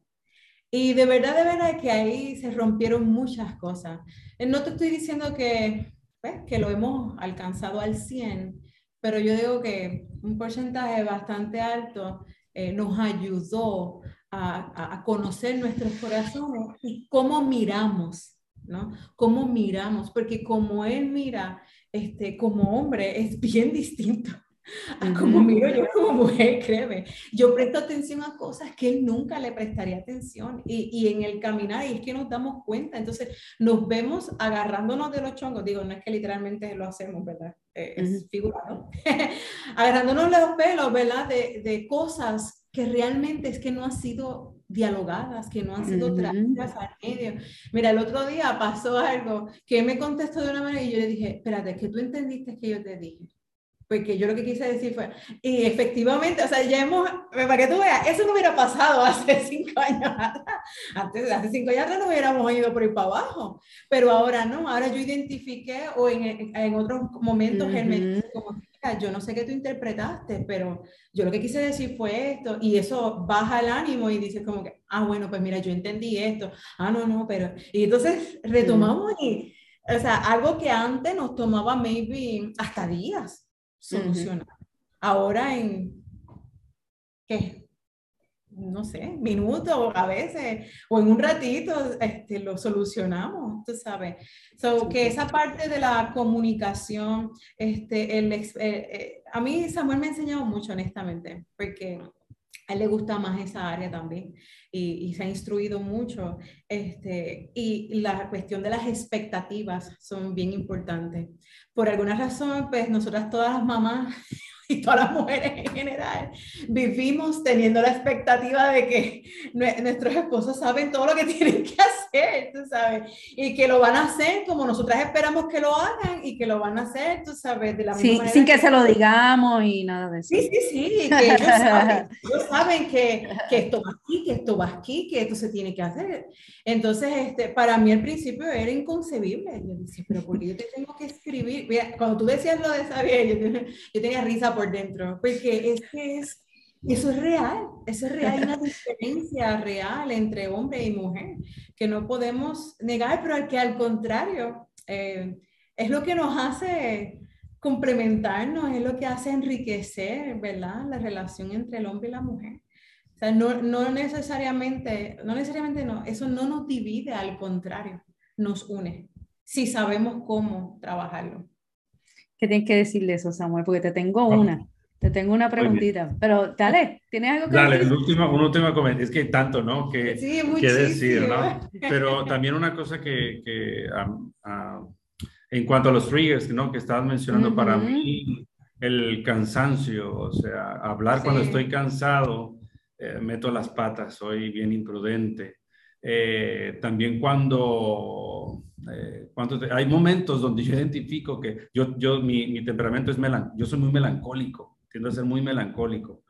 Y de verdad, de verdad que ahí se rompieron muchas cosas. Eh, no te estoy diciendo que, pues, que lo hemos alcanzado al 100, pero yo digo que un porcentaje bastante alto eh, nos ayudó a, a, conocer nuestros corazones y cómo miramos, ¿no? Cómo miramos, porque como él mira, este, como hombre, es bien distinto como miro yo como mujer, créeme. Yo presto atención a cosas que él nunca le prestaría atención y, y, en el caminar, y es que nos damos cuenta, entonces nos vemos agarrándonos de los chongos, digo, no es que literalmente lo hacemos, ¿verdad? Eh, es figurado, agarrándonos los pelos, ¿verdad? De, de, cosas que realmente es que no han sido dialogadas, que no han sido traídas al medio. Mira, el otro día pasó algo que me contestó de una manera y yo le dije, espérate, que tú entendiste que yo te dije porque yo lo que quise decir fue, y efectivamente, o sea, ya hemos, para que tú veas, eso no hubiera pasado hace cinco años atrás. Antes, hace cinco años atrás no hubiéramos ido por ahí para abajo, pero ahora no, ahora yo identifiqué o en, en otros momentos él me dice como, yo no sé qué tú interpretaste, pero yo lo que quise decir fue esto, y eso baja el ánimo y dices como que, ah, bueno, pues mira, yo entendí esto, ah, no, no, pero, y entonces retomamos y, o sea, algo que antes nos tomaba maybe hasta días, solucionar. Ahora en, ¿qué? No sé, minutos a veces, o en un ratito, este, lo solucionamos, tú sabes. So, que esa parte de la comunicación, este, el, eh, eh, a mí Samuel me ha enseñado mucho, honestamente, porque a él le gusta más esa área también y, se ha instruido mucho. Este, y la cuestión de las expectativas son bien importantes. Por alguna razón, pues nosotras todas las mamás y todas las mujeres en general vivimos teniendo la expectativa de que nuestros esposos saben todo lo que tienen que hacer, tú sabes, y que lo van a hacer como nosotras esperamos que lo hagan y que lo van a hacer, tú sabes, de la misma manera. Sin que, se lo digamos y nada de eso. Sí, sí, sí, que ellos saben, ellos saben que, que, esto va aquí, que esto va aquí, que esto se tiene que hacer. Entonces, este, para mí al principio era inconcebible. Yo decía, pero ¿por qué yo te tengo que escribir? Mira, cuando tú decías lo de saber, yo, yo tenía risa por dentro, porque es que es, eso es real, eso es real, hay una diferencia real entre hombre y mujer que no podemos negar, pero que al contrario eh, es lo que nos hace complementarnos, es lo que hace enriquecer, ¿verdad? La relación entre el hombre y la mujer. O sea, no, no necesariamente, no necesariamente no, eso no nos divide, al contrario, nos une, si sabemos cómo trabajarlo. ¿Qué tienes que decir de eso, Samuel? Porque te tengo una. Te tengo una preguntita. Pero dale, ¿tienes algo que dale, decir? Dale, último, un último comentario. Es que hay tanto, ¿no? Que, sí, que decir, ¿no? Pero también una cosa que, que en cuanto a los triggers, ¿no? Que estabas mencionando, para mí, el cansancio, o sea, hablar cuando estoy cansado, eh, meto las patas, soy bien imprudente. Eh, también cuando, eh, hay momentos donde yo identifico que yo, yo mi, temperamento es melancólico, yo soy muy melancólico, tiendo a ser muy melancólico.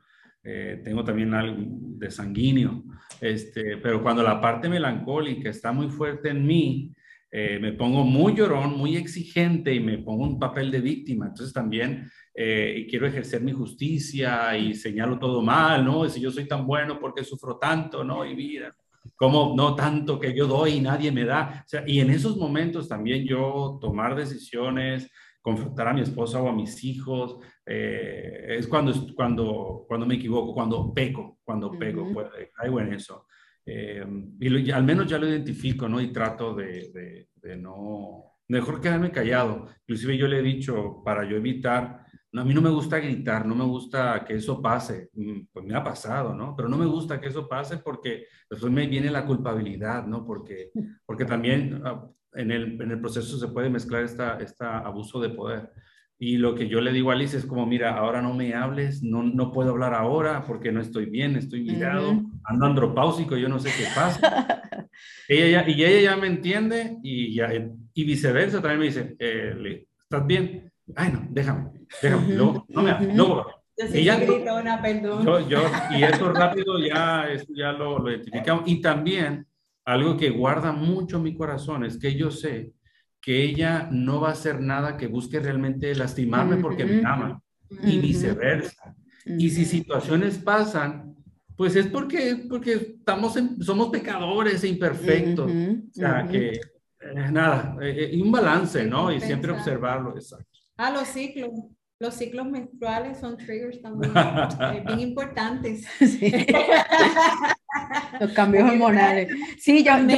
Eh, tengo también algo de sanguíneo, este, pero cuando la parte melancólica está muy fuerte en mí, me pongo muy llorón, muy exigente y me pongo un papel de víctima. Entonces también quiero ejercer mi justicia y señalo todo mal, ¿no? Si yo soy tan bueno, ¿por qué sufro tanto, no? Y mira, como no tanto que yo doy y nadie me da. O sea, y en esos momentos también yo tomar decisiones, confrontar a mi esposa o a mis hijos, eh, es cuando, cuando, cuando me equivoco, cuando peco, cuando peco, pues, caigo en eso. Eh, y al menos ya lo identifico, ¿no? Y trato de, de, de no, mejor quedarme callado. Inclusive yo le he dicho, para yo evitar a mí no me gusta gritar, no me gusta que eso pase, mm, pues me ha pasado, ¿no? Pero no me gusta que eso pase porque después me viene la culpabilidad, ¿no? Porque, porque también ah, en el, en el proceso se puede mezclar esta, esta abuso de poder. Y lo que yo le digo a Alice es como, mira, ahora no me hables, no, no puedo hablar ahora porque no estoy bien, estoy mirado, ando andropáusico, yo no sé qué pasa. ella ya, y ella ya me entiende y, ya, y viceversa también me dice, eh, ¿estás bien? Ay, no, déjame, déjame, luego, no me luego. Y ya, una, perdón. Yo, yo, y esto rápido ya, esto ya lo, lo identificamos. Y también algo que guarda mucho mi corazón es que yo sé que ella no va a hacer nada que busque realmente lastimarme porque me ama y viceversa. Y si situaciones pasan, pues es porque, porque estamos somos pecadores e imperfectos. o sea, que eh, nada, eh, y un balance, ¿no? Y siempre observarlo, exacto. Ah, los ciclos. Los ciclos menstruales son triggers también eh, bien importantes. Sí. los cambios hormonales. Sí, yo, yo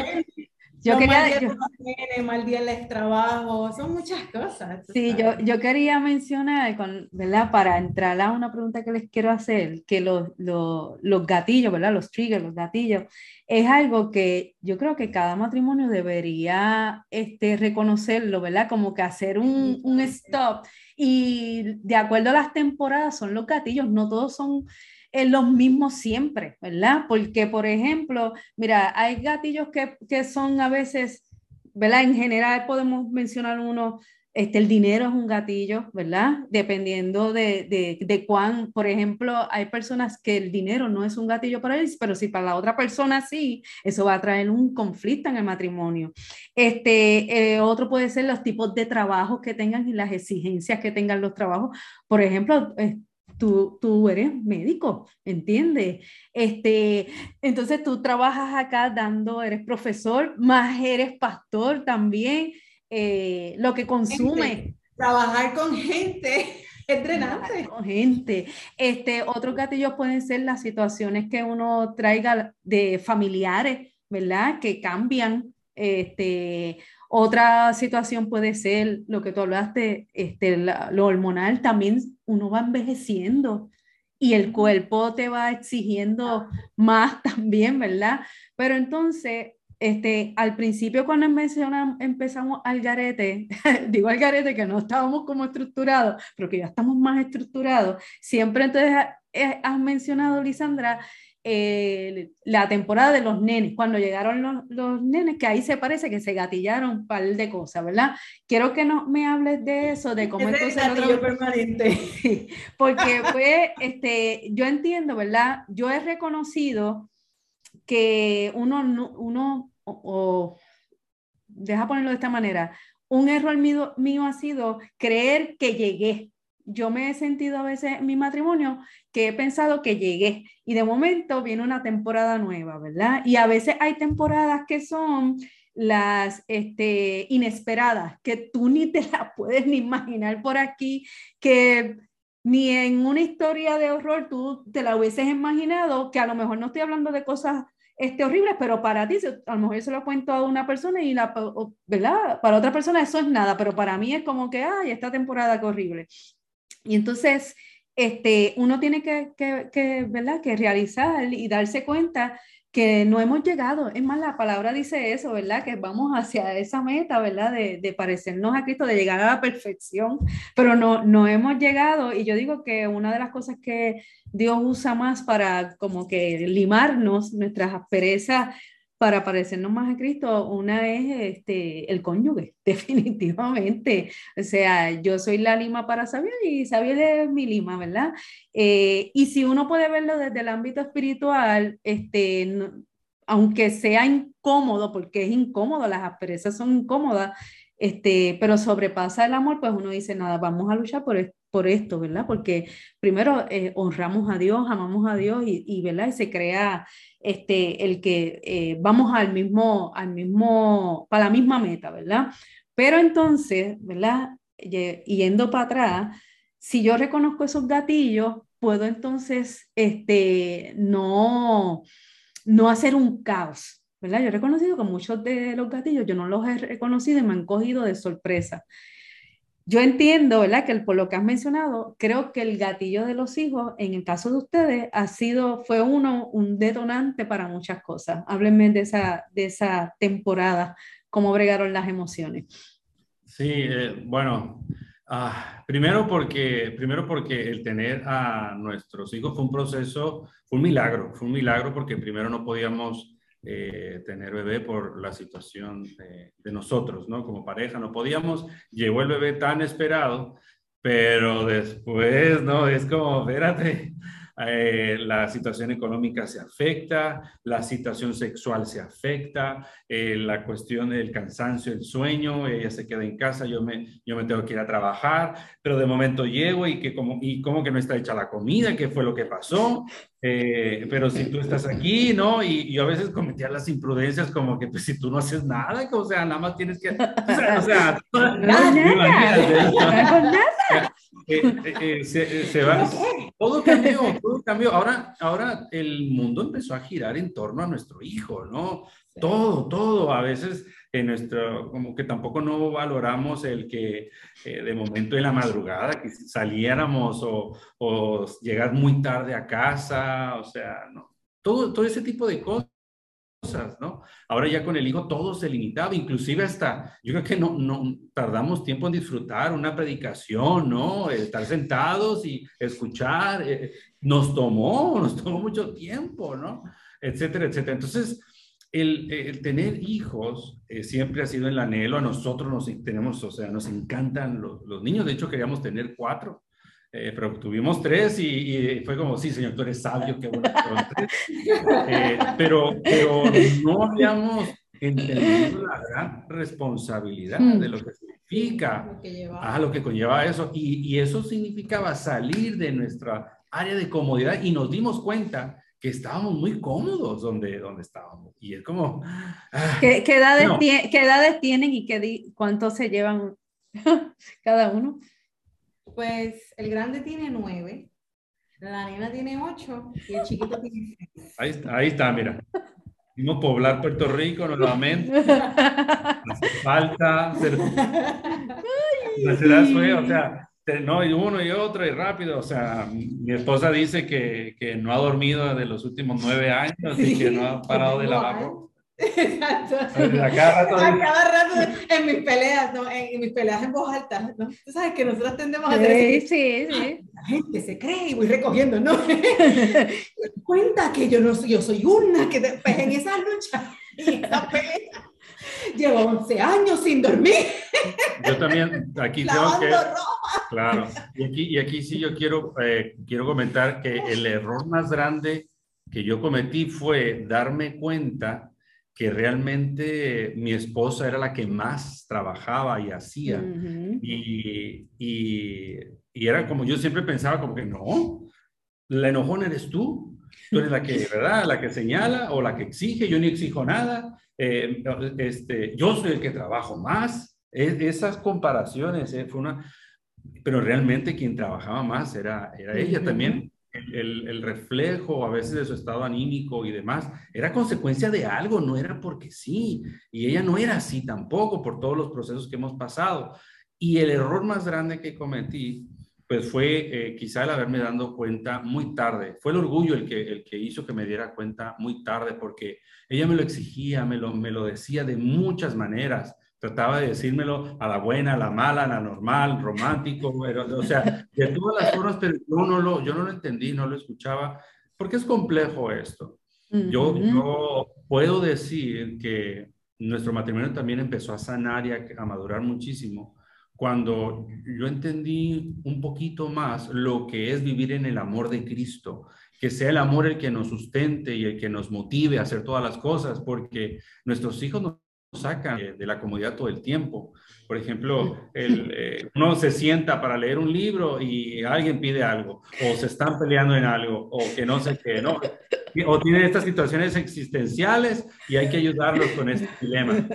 quería... Mal día, yo, mal día en el trabajo, son muchas cosas. Sí, yo, yo quería mencionar, con, ¿verdad? Para entrar a una pregunta que les quiero hacer, que los, los, los gatillos, ¿verdad? Los triggers, los gatillos, es algo que yo creo que cada matrimonio debería este, reconocerlo, ¿verdad? Como que hacer un, un stop. Y de acuerdo a las temporadas son los gatillos, no todos son en los mismos siempre, ¿verdad? Porque, por ejemplo, mira, hay gatillos que, que son a veces, ¿verdad? En general podemos mencionar uno, este, el dinero es un gatillo, ¿verdad? Dependiendo de, de, de, cuán, por ejemplo, hay personas que el dinero no es un gatillo para ellos, pero si para la otra persona sí, eso va a traer un conflicto en el matrimonio. Este, eh, otro puede ser los tipos de trabajos que tengan y las exigencias que tengan los trabajos. Por ejemplo, tú, tú eres médico, ¿entiendes? Este, entonces tú trabajas acá dando, eres profesor, más eres pastor también, eh, lo que consume. Trabajar con gente. Es drenante. Con gente. Este, otros gatillos pueden ser las situaciones que uno traiga de familiares, ¿verdad? Que cambian, este, otra situación puede ser lo que tú hablaste, este, lo hormonal, también uno va envejeciendo y el cuerpo te va exigiendo más también, ¿verdad? Pero entonces, este, al principio cuando empezamos al garete, digo al garete que no estábamos como estructurados, pero que ya estamos más estructurados, siempre entonces eh, has mencionado, Lisandra, eh, la temporada de los nenes, cuando llegaron los, los, nenes, que ahí se parece que se gatillaron un par de cosas, ¿verdad? Quiero que no me hables de eso, de cómo es el otro... permanente. porque fue, este, yo entiendo, ¿verdad? Yo he reconocido que uno, uno o, deja ponerlo de esta manera, un error mío, mío ha sido creer que llegué, yo me he sentido a veces en mi matrimonio que he pensado que llegué y de momento viene una temporada nueva, ¿verdad? Y a veces hay temporadas que son las este, inesperadas, que tú ni te las puedes ni imaginar por aquí, que ni en una historia de horror tú te la hubieses imaginado, que a lo mejor no estoy hablando de cosas este, horribles, pero para ti, a lo mejor yo se lo cuento a una persona y la, ¿verdad? Para otra persona eso es nada, pero para mí es como que, ay, esta temporada que horrible. Y entonces, este, uno tiene que, que, ¿verdad? que realizar y darse cuenta que no hemos llegado. Es más, la palabra dice eso, ¿verdad? Que vamos hacia esa meta, ¿verdad? De, de, parecernos a Cristo, de llegar a la perfección, pero no, no hemos llegado. Y yo digo que una de las cosas que Dios usa más para como que limarnos nuestras asperezas para parecernos más a Cristo, una es este, el cónyuge, definitivamente. O sea, yo soy la lima para Xavier y Xavier es mi lima, ¿verdad? Eh, y si uno puede verlo desde el ámbito espiritual, este, aunque sea incómodo, porque es incómodo, las asperezas son incómodas, este, pero sobrepasa el amor, pues uno dice, nada, vamos a luchar por, por esto, ¿verdad? Porque primero eh, honramos a Dios, amamos a Dios y, y, ¿verdad? Y se crea este, el que eh, vamos al mismo, al mismo, para la misma meta, ¿verdad? Pero entonces, ¿verdad? Yendo para atrás, si yo reconozco esos gatillos, puedo entonces este, no, no hacer un caos, ¿verdad? Yo he reconocido que muchos de los gatillos yo no los he reconocido y me han cogido de sorpresa. Yo entiendo, ¿verdad? Que por lo que has mencionado, creo que el gatillo de los hijos, en el caso de ustedes, ha sido, fue uno, un detonante para muchas cosas. Háblenme de esa, de esa temporada, cómo bregaron las emociones. Sí, eh, bueno, ah, primero, porque, primero porque el tener a nuestros hijos fue un proceso, fue un milagro, fue un milagro porque primero no podíamos eh, tener bebé por la situación de, de, nosotros, ¿no? Como pareja no podíamos, llegó el bebé tan esperado, pero después, ¿no? Es como, espérate, eh, la situación económica se afecta, la situación sexual se afecta, eh, la cuestión del cansancio, el sueño, ella se queda en casa, yo me, yo me tengo que ir a trabajar, pero de momento llego y que como, y como que no está hecha la comida, qué fue lo que pasó, eh, pero si tú estás aquí, ¿no? Y, yo a veces cometía las imprudencias como que pues si tú no haces nada, o sea, nada más tienes que, o sea, o sea no, nada. Eh, eh, eh, se, va, todo cambió, todo cambió. Ahora, ahora el mundo empezó a girar en torno a nuestro hijo, ¿no? Todo, todo. A veces en nuestro, como que tampoco no valoramos el que de momento en la madrugada que saliéramos o, o llegar muy tarde a casa, o sea, no. Todo, todo ese tipo de cosas Ahora ya con el hijo todo se limitaba, inclusive hasta, yo creo que no, no tardamos tiempo en disfrutar una predicación, ¿no? Estar sentados y escuchar, eh, nos tomó, nos tomó mucho tiempo, ¿no? Etcétera, etcétera. Entonces, el, el tener hijos eh, siempre ha sido el anhelo, a nosotros nos tenemos, o sea, nos encantan los, los niños, de hecho queríamos tener cuatro, eh, pero tuvimos tres y, fue como, sí, señor, tú eres sabio, qué bueno. Eh, pero, pero no habíamos entendido la gran responsabilidad de lo que significa, lo que, ah, lo que conlleva eso. Y, y, eso significaba salir de nuestra área de comodidad y nos dimos cuenta que estábamos muy cómodos donde, donde estábamos. Y es como... Ah, ¿Qué, qué, edades ¿Qué edades tienen y qué, cuánto se llevan cada uno? Pues el grande tiene nueve, la nena tiene ocho y el chiquito tiene seis. Ahí está, ahí está mira. Vimos poblar Puerto Rico nuevamente. Hace falta. Ser... Fue, o sea, no, y uno y otro y rápido. O sea, mi esposa dice que, que no ha dormido desde los últimos nueve años y que no ha parado de lavar Exacto. A cada rato, a cada rato en mis peleas, ¿no? en, mis peleas en voz alta, ¿no? Tú sabes que nosotros tendemos a hacer sí, sí, sí. La gente se cree y voy recogiendo, ¿no? cuenta que yo no soy, yo soy una que pues, en esa lucha, en esa pelea, llevo 11 años sin dormir. Yo también, aquí tengo que... Claro, y aquí, y aquí sí yo quiero, eh, quiero comentar que el error más grande que yo cometí fue darme cuenta que realmente mi esposa era la que más trabajaba y hacía. y, y, y, era como yo siempre pensaba como que no, la enojona eres tú. Tú eres la que, ¿verdad? La que señala o la que exige. Yo ni exijo nada. Eh, este, yo soy el que trabajo más. esas comparaciones eh, fue una... Pero realmente quien trabajaba más era, era ella también el, reflejo a veces de su estado anímico y demás, era consecuencia de algo, no era porque sí. Y ella no era así tampoco por todos los procesos que hemos pasado. Y el error más grande que cometí, pues fue eh, quizá el haberme dado cuenta muy tarde. Fue el orgullo el que, el que hizo que me diera cuenta muy tarde, porque ella me lo exigía, me lo, me lo decía de muchas maneras trataba de decírmelo a la buena, a la mala, a la normal, romántico, o sea, de todas las formas, pero yo no, lo, yo no lo entendí, no lo escuchaba, porque es complejo esto. yo, yo puedo decir que nuestro matrimonio también empezó a sanar y a, madurar muchísimo cuando yo entendí un poquito más lo que es vivir en el amor de Cristo, que sea el amor el que nos sustente y el que nos motive a hacer todas las cosas, porque nuestros hijos nos sacan de la comodidad todo el tiempo. Por ejemplo, el, eh, uno se sienta para leer un libro y alguien pide algo, o se están peleando en algo, o que no sé qué, ¿no? O tienen estas situaciones existenciales y hay que ayudarlos con este dilema.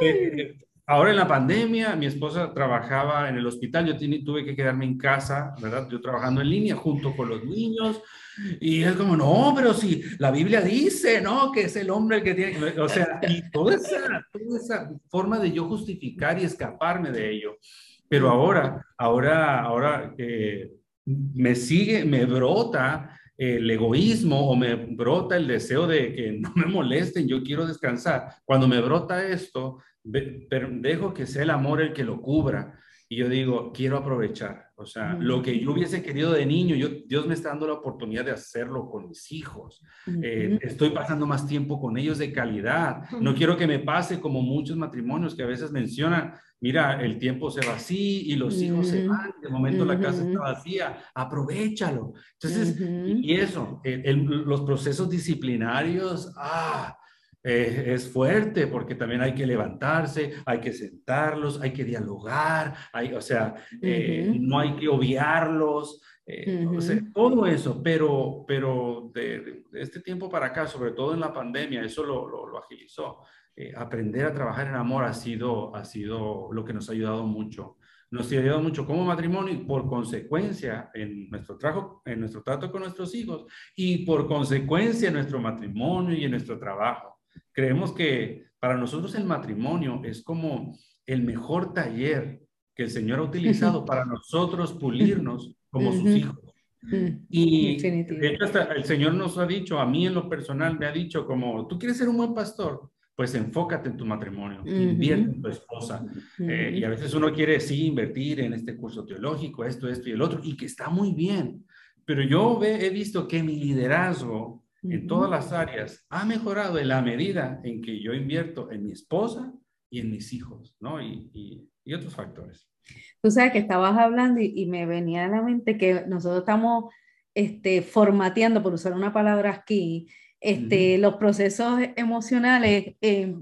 Eh, ahora en la pandemia, mi esposa trabajaba en el hospital, yo tuve que quedarme en casa, ¿verdad? Yo trabajando en línea junto con los niños, y es como, no, pero si la Biblia dice, ¿no? Que es el hombre el que tiene, o sea, y toda esa, toda esa forma de yo justificar y escaparme de ello. Pero ahora, ahora, ahora eh, me sigue, me brota el egoísmo o me brota el deseo de que no me molesten, yo quiero descansar. Cuando me brota esto, dejo que sea el amor el que lo cubra. Y yo digo, quiero aprovechar. O sea, lo que yo hubiese querido de niño, yo, Dios me está dando la oportunidad de hacerlo con mis hijos. Eh, estoy pasando más tiempo con ellos de calidad. No quiero que me pase como muchos matrimonios que a veces mencionan, mira, el tiempo se va así y los hijos se van, de momento la casa está vacía, aprovechalo. Entonces, y eso, los procesos disciplinarios, ah, eh, es fuerte porque también hay que levantarse, hay que sentarlos, hay que dialogar, hay, o sea, eh, no hay que obviarlos, eh, todo eso, pero, pero de, este tiempo para acá, sobre todo en la pandemia, eso lo, lo, agilizó. aprender a trabajar en amor ha sido, ha sido lo que nos ha ayudado mucho. Nos ha ayudado mucho como matrimonio y por consecuencia en nuestro, trabajo, en nuestro trato con nuestros hijos y por consecuencia en nuestro matrimonio y en nuestro trabajo. Creemos que para nosotros el matrimonio es como el mejor taller que el Señor ha utilizado para nosotros pulirnos como sus hijos. Y de hecho hasta el Señor nos ha dicho, a mí en lo personal me ha dicho como, tú quieres ser un buen pastor, pues enfócate en tu matrimonio, invierte en tu esposa. Eh, y a veces uno quiere sí invertir en este curso teológico, esto, esto y el otro, y que está muy bien. Pero yo he visto que mi liderazgo en todas las áreas ha mejorado en la medida en que yo invierto en mi esposa y en mis hijos, ¿no? Y, y, otros factores. Tú sabes que estabas hablando y, me venía a la mente que nosotros estamos este, formateando, por usar una palabra aquí, este, los procesos emocionales, eh,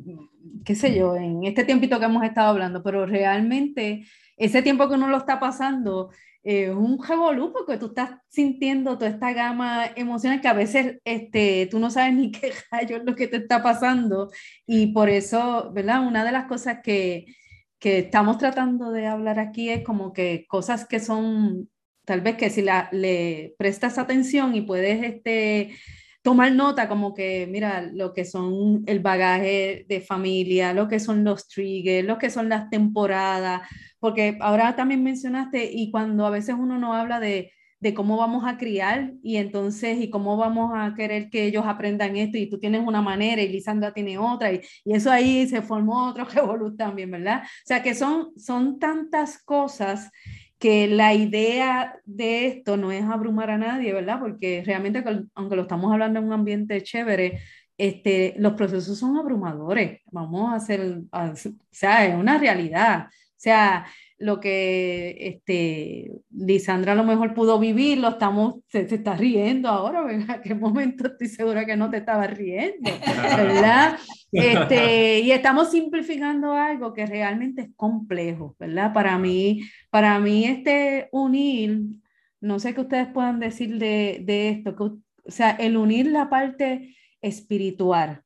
qué sé yo, en este tiempito que hemos estado hablando, pero realmente ese tiempo que uno lo está pasando, eh, un revolú porque tú estás sintiendo toda esta gama emocional que a veces este, tú no sabes ni qué rayo es lo que te está pasando y por eso, ¿verdad? Una de las cosas que, que estamos tratando de hablar aquí es como que cosas que son, tal vez que si la, le prestas atención y puedes este, tomar nota como que, mira, lo que son el bagaje de familia, lo que son los triggers, lo que son las temporadas, porque ahora también mencionaste, y cuando a veces uno no habla de, de cómo vamos a criar y entonces, y cómo vamos a querer que ellos aprendan esto, y tú tienes una manera y Lisandra tiene otra, y, y eso ahí se formó otro revolut también, ¿verdad? O sea, que son, son tantas cosas que la idea de esto no es abrumar a nadie, ¿verdad? Porque realmente, aunque lo estamos hablando en un ambiente chévere, este, los procesos son abrumadores. Vamos a hacer, o sea, es una realidad. O sea, lo que este, Lisandra a lo mejor pudo vivir, lo estamos, se, está riendo ahora, ¿verdad? qué momento estoy segura que no te estaba riendo, ¿verdad? Este, y estamos simplificando algo que realmente es complejo, ¿verdad? Para mí, para mí este unir, no sé qué ustedes puedan decir de, de esto, que, o sea, el unir la parte espiritual,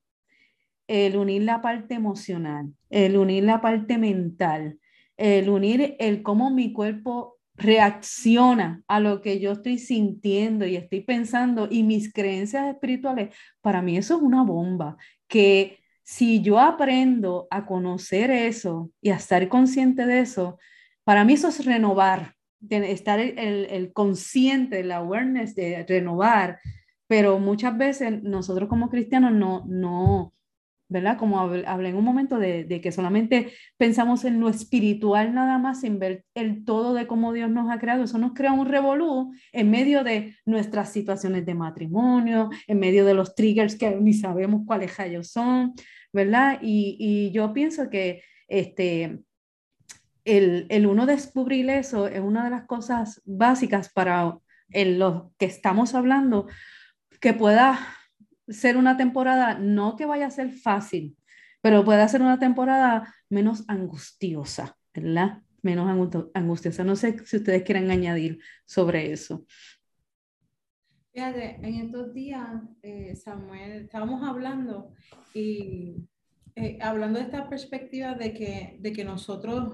el unir la parte emocional, el unir la parte mental, el unir el cómo mi cuerpo reacciona a lo que yo estoy sintiendo y estoy pensando y mis creencias espirituales, para mí eso es una bomba, que si yo aprendo a conocer eso y a estar consciente de eso, para mí eso es renovar, estar el, el consciente, el awareness de renovar, pero muchas veces nosotros como cristianos no, no, ¿verdad? Como hablé en un momento de, que solamente pensamos en lo espiritual nada más, sin ver el todo de cómo Dios nos ha creado. Eso nos crea un revolú en medio de nuestras situaciones de matrimonio, en medio de los triggers que ni sabemos cuáles ellos son, ¿verdad? Y, yo pienso que este, el, el, uno descubrir eso es una de las cosas básicas para en lo que estamos hablando, que pueda ser una temporada, no que vaya a ser fácil, pero pueda ser una temporada menos angustiosa, ¿verdad? Menos angustiosa. No sé si ustedes quieren añadir sobre eso. Fíjate, en estos días, eh, Samuel, estábamos hablando y eh, hablando de esta perspectiva de que, de que nosotros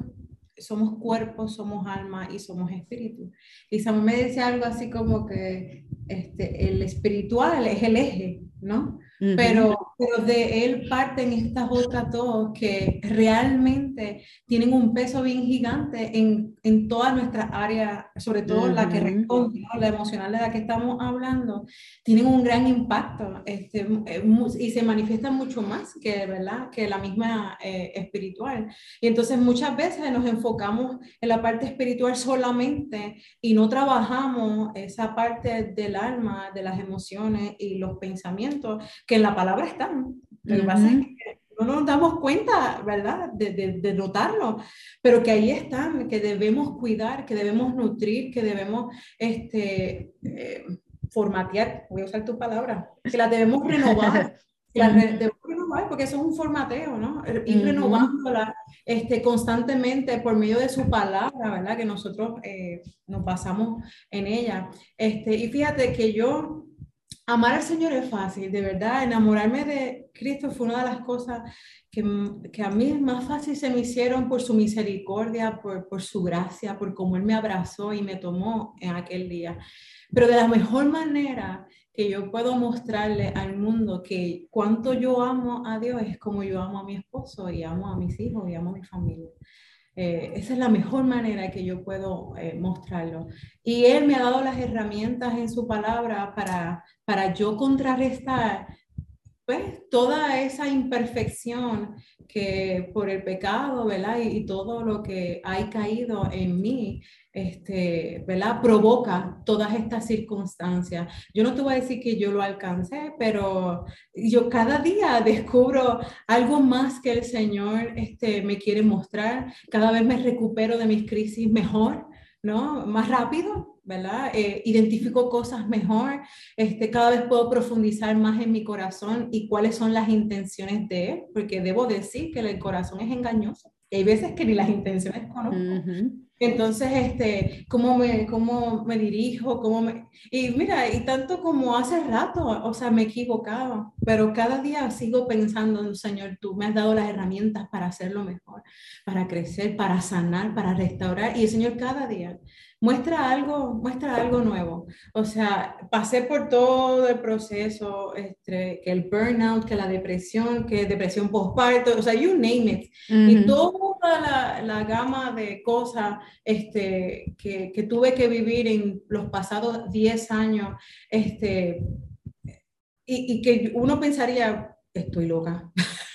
somos cuerpo, somos alma y somos espíritu. Y Samuel me dice algo así como que este, el espiritual es el eje, ¿no? pero, pero de él parten estas otras dos que realmente tienen un peso bien gigante en, en todas nuestras áreas, sobre todo la que responde, la emocional de la que estamos hablando, tienen un gran impacto este, eh, y se manifiestan mucho más que, ¿verdad? que la misma eh, espiritual. Y entonces muchas veces nos enfocamos en la parte espiritual solamente y no trabajamos esa parte del alma, de las emociones y los pensamientos que en la palabra están. Lo que pasa es que no nos damos cuenta, ¿verdad?, de, de, notarlo, pero que ahí están, que debemos cuidar, que debemos nutrir, que debemos este, eh, formatear, voy a usar tu palabra, que las debemos renovar. debemos renovar porque eso es un formateo, ¿no? Ir renovándola este, constantemente por medio de su palabra, ¿verdad? Que nosotros eh, nos basamos en ella. Este, y fíjate que yo amar al Señor es fácil, de verdad. Enamorarme de Cristo fue una de las cosas que, a mí más fácil se me hicieron por su misericordia, por, por su gracia, por cómo Él me abrazó y me tomó en aquel día. Pero de la mejor manera que yo puedo mostrarle al mundo que cuánto yo amo a Dios es como yo amo a mi esposo y amo a mis hijos y amo a mi familia. Eh, esa es la mejor manera que yo puedo eh, mostrarlo. Y Él me ha dado las herramientas en su palabra para, para yo contrarrestar pues, toda esa imperfección que por el pecado, ¿verdad? Y, y todo lo que ha caído en mí, este, ¿verdad? Provoca todas estas circunstancias. Yo no te voy a decir que yo lo alcancé, pero yo cada día descubro algo más que el Señor este, me quiere mostrar. Cada vez me recupero de mis crisis mejor, ¿no? Más rápido, ¿verdad? Eh, identifico cosas mejor, este, cada vez puedo profundizar más en mi corazón y cuáles son las intenciones de él, porque debo decir que el corazón es engañoso. Y hay veces que ni las intenciones conozco. Entonces, este, ¿cómo me, cómo me dirijo? Cómo me... Y mira, y tanto como hace rato, o sea, me he equivocado, pero cada día sigo pensando, Señor, tú me has dado las herramientas para hacerlo mejor, para crecer, para sanar, para restaurar. Y el Señor cada día muestra algo, muestra algo nuevo. O sea, pasé por todo el proceso, este, que el burnout, que la depresión, que depresión postparto, o sea, you name it. Y toda la, la, gama de cosas este, que, que, tuve que vivir en los pasados 10 años, este, y, y que uno pensaría, estoy loca.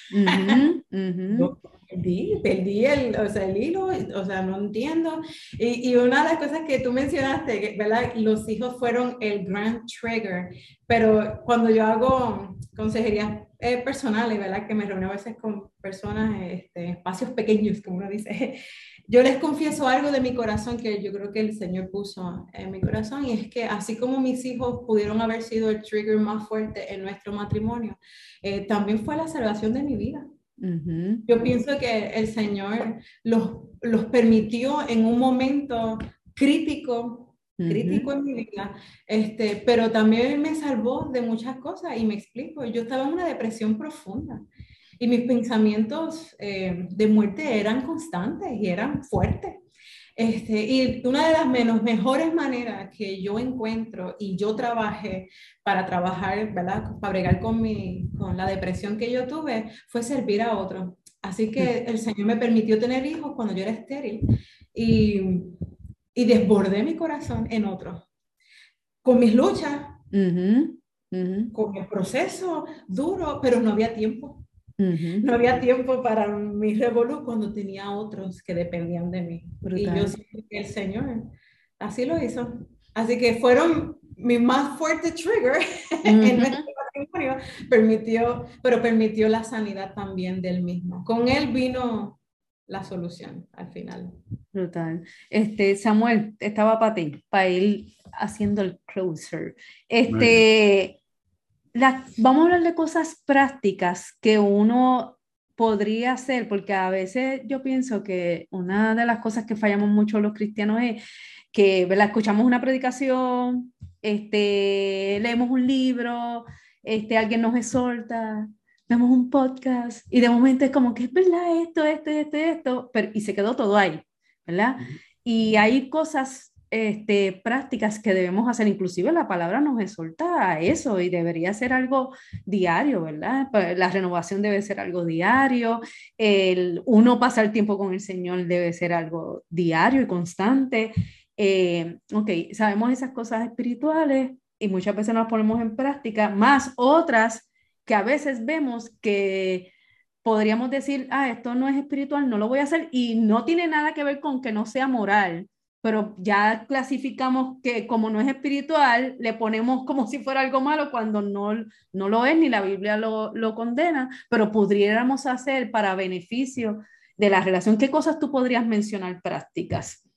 perdí, perdí el, o sea, el hilo, o sea, no entiendo. Y, y, una de las cosas que tú mencionaste, ¿verdad? Los hijos fueron el grand trigger, pero cuando yo hago consejerías eh, personales, ¿verdad? Que me reúno a veces con personas, este, espacios pequeños, como uno dice, yo les confieso algo de mi corazón que yo creo que el Señor puso en mi corazón y es que así como mis hijos pudieron haber sido el trigger más fuerte en nuestro matrimonio, eh, también fue la salvación de mi vida. Yo pienso que el Señor los, los permitió en un momento crítico, crítico en mi vida, este, pero también me salvó de muchas cosas y me explico, yo estaba en una depresión profunda y mis pensamientos eh, de muerte eran constantes y eran fuertes. Este, y una de las menos, mejores maneras que yo encuentro y yo trabajé para trabajar, ¿verdad? Para bregar con, mi, con la depresión que yo tuve fue servir a otros. Así que el Señor me permitió tener hijos cuando yo era estéril y, y desbordé mi corazón en otros. Con mis luchas, con el proceso duro, pero no había tiempo. No había tiempo para mi revolú cuando tenía otros que dependían de mí. Y yo siento que el Señor así lo hizo. Así que fueron mi más fuerte trigger en nuestro matrimonio, permitió, pero permitió la sanidad también del mismo. Con él vino la solución al final. Brutal. Este, Samuel, estaba para ti, para ir haciendo el closer. Este, vamos a hablar de cosas prácticas que uno podría hacer, porque a veces yo pienso que una de las cosas que fallamos mucho los cristianos es que ¿verdad? escuchamos una predicación, este, leemos un libro, este, alguien nos exhorta, vemos un podcast y de momento es como que es verdad esto, esto, esto, esto, pero, y se quedó todo ahí, ¿verdad? Y hay cosas este, prácticas que debemos hacer, inclusive la palabra nos exhorta a eso y debería ser algo diario, ¿verdad? La renovación debe ser algo diario, el uno pasar tiempo con el Señor debe ser algo diario y constante. Eh, ok, sabemos esas cosas espirituales y muchas veces nos ponemos en práctica, más otras que a veces vemos que podríamos decir, ah, esto no es espiritual, no lo voy a hacer y no tiene nada que ver con que no sea moral, pero ya clasificamos que como no es espiritual, le ponemos como si fuera algo malo cuando no, no lo es, ni la Biblia lo, lo condena, pero pudiéramos hacer para beneficio de la relación. ¿Qué cosas tú podrías mencionar prácticas?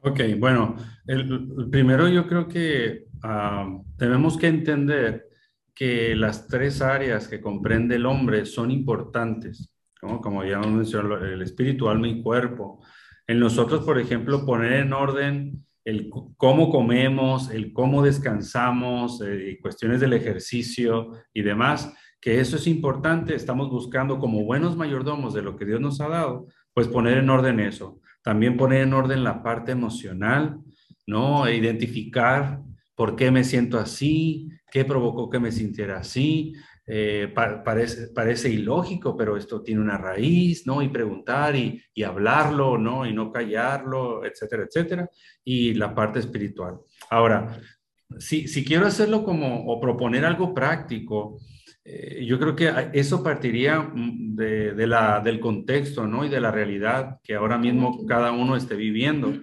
Ok, bueno, el, primero yo creo que ah, tenemos que entender que las tres áreas que comprende el hombre son importantes, como ya mencionado, el espíritu, alma y cuerpo. En nosotros, por ejemplo, poner en orden el cómo comemos, el cómo descansamos, eh, cuestiones del ejercicio y demás, que eso es importante, estamos buscando como buenos mayordomos de lo que Dios nos ha dado, pues poner en orden eso. También poner en orden la parte emocional, ¿no? E identificar por qué me siento así, qué provocó que me sintiera así. Eh, parece, parece ilógico, pero esto tiene una raíz, ¿no? Y preguntar y, y, hablarlo, ¿no? Y no callarlo, etcétera, etcétera. Y la parte espiritual. Ahora, si, si quiero hacerlo como, o proponer algo práctico, eh, yo creo que eso partiría mm, de, de, la, del contexto, ¿no? Y de la realidad que ahora mismo cada uno esté viviendo.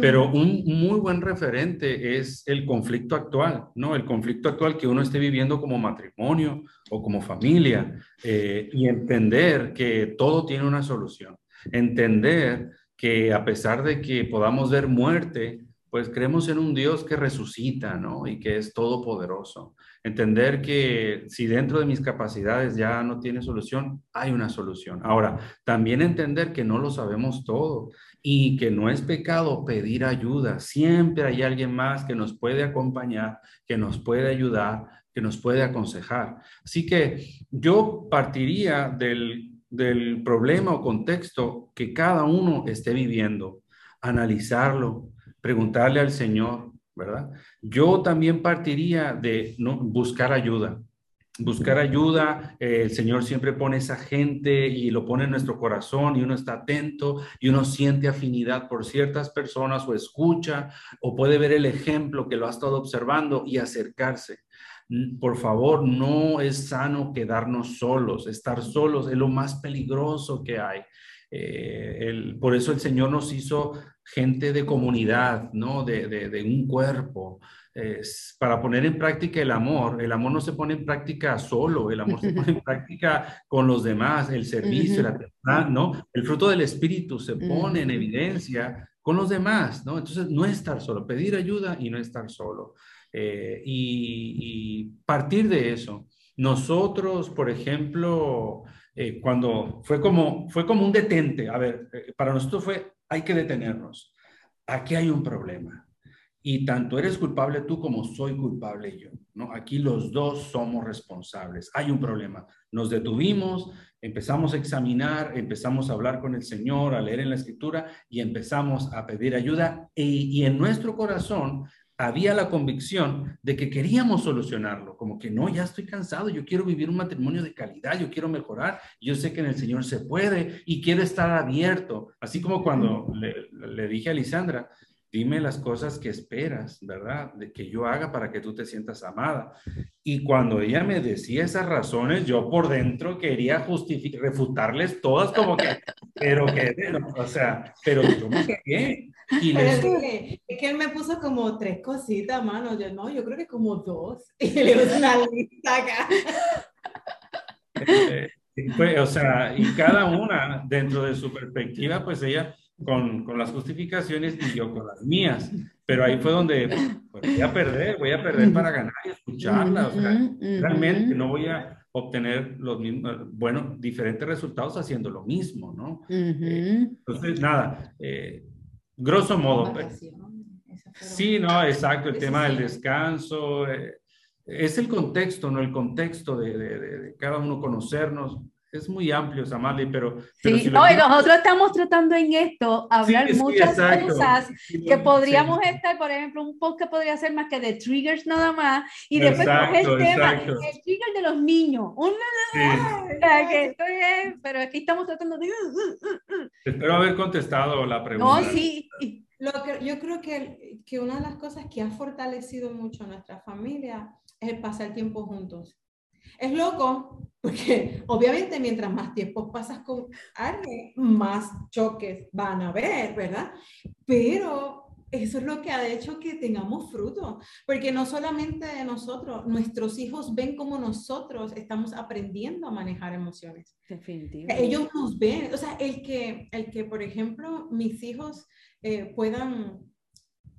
Pero un muy buen referente es el conflicto actual, ¿no? El conflicto actual que uno esté viviendo como matrimonio o como familia eh, y entender que todo tiene una solución. Entender que a pesar de que podamos ver muerte, pues creemos en un Dios que resucita, ¿no? Y que es todopoderoso. Entender que si dentro de mis capacidades ya no tiene solución, hay una solución. Ahora, también entender que no lo sabemos todo y que no es pecado pedir ayuda. Siempre hay alguien más que nos puede acompañar, que nos puede ayudar, que nos puede aconsejar. Así que yo partiría del, del problema o contexto que cada uno esté viviendo, analizarlo, preguntarle al Señor, ¿verdad? Yo también partiría de no, buscar ayuda. Buscar ayuda, eh, el Señor siempre pone esa gente y lo pone en nuestro corazón y uno está atento y uno siente afinidad por ciertas personas o escucha o puede ver el ejemplo que lo ha estado observando y acercarse. Por favor, no es sano quedarnos solos. Estar solos es lo más peligroso que hay. Eh, por eso el Señor nos hizo gente de comunidad, ¿no? De, un cuerpo. Para poner en práctica el amor, el amor no se pone en práctica solo, el amor se pone en práctica con los demás, el servicio, la ¿no? El fruto del Espíritu se pone en evidencia con los demás, ¿no? Entonces, no estar solo, pedir ayuda y no estar solo. Eh, y, y, partir de eso. Nosotros, por ejemplo, eh, cuando fue como, fue como un detente, a ver, eh, para nosotros fue, hay que detenernos. Aquí hay un problema. Y tanto eres culpable tú como soy culpable yo, ¿no? Aquí los dos somos responsables. Hay un problema. Nos detuvimos, empezamos a examinar, empezamos a hablar con el Señor, a leer en la escritura y empezamos a pedir ayuda. y en nuestro corazón había la convicción de que queríamos solucionarlo, como que no, ya estoy cansado, yo quiero vivir un matrimonio de calidad, yo quiero mejorar, yo sé que en el Señor se puede y quiero estar abierto, así como cuando le, dije a Lisandra, dime las cosas que esperas, ¿verdad? De que yo haga para que tú te sientas amada. Y cuando ella me decía esas razones, yo por dentro quería justificar, refutarles todas como que, pero que, o sea, pero yo me quedé. Y es que él me puso como tres cositas, mano. Yo no, yo creo que como dos. Y le puse una lista acá. Eh, pues, o sea, y cada una dentro de su perspectiva, pues ella con, con, las justificaciones y yo con las mías. Pero ahí fue donde pues, voy a perder, voy a perder para ganar y escucharla. O sea, realmente no voy a obtener los mismos, bueno, diferentes resultados haciendo lo mismo, ¿no? Eh, entonces, nada, eh, grosso modo. Pues, sí, no, exacto, el tema del descanso. Eh, es el contexto, ¿no? El contexto de, de, de cada uno conocernos es muy amplio, Samali, pero... pero sí, no, y nosotros estamos tratando en esto, hablar muchas cosas que podríamos estar, por ejemplo, un podcast podría ser más que de triggers nada más, y después el tema, el trigger de los niños. que estoy, pero aquí estamos tratando de... Espero haber contestado la pregunta. No, sí. Lo que, yo creo que, que una de las cosas que ha fortalecido mucho a nuestra familia es el pasar tiempo juntos. Es loco, porque obviamente mientras más tiempo pasas con alguien, más choques van a haber, ¿verdad? Pero eso es lo que ha hecho que tengamos fruto, porque no solamente nosotros, nuestros hijos ven como nosotros estamos aprendiendo a manejar emociones. Definitivamente. Ellos nos ven, o sea, el que, el que por ejemplo, mis hijos eh, puedan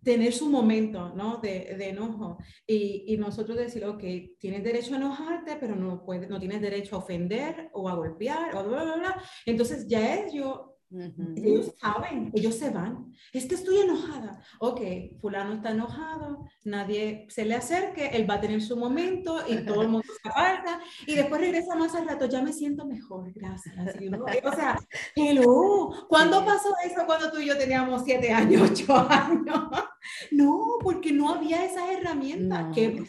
tener su momento ¿no? de, enojo y, y, nosotros decir, ok, tienes derecho a enojarte, pero no, puede, no tienes derecho a ofender o a golpear, o bla, bla, bla. Entonces ya es yo ellos saben, ellos se van. Es que estoy enojada. Ok, fulano está enojado, nadie se le acerque, él va a tener su momento y todo el mundo se aparta y después regresa más al rato, ya me siento mejor, gracias. o sea, hello, ¿cuándo pasó eso cuando tú y yo teníamos siete años, ocho años? No, porque no había esas herramientas que,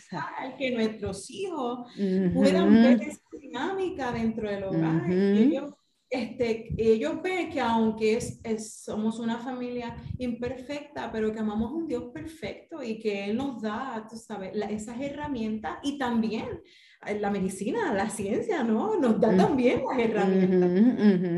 que nuestros hijos puedan ver esa dinámica dentro del hogar. ellos este, ellos ven que aunque es, somos una familia imperfecta, pero que amamos a un Dios perfecto y que Él nos da, tú sabes, esas herramientas y también eh, la medicina, la ciencia, ¿no? Nos da también las herramientas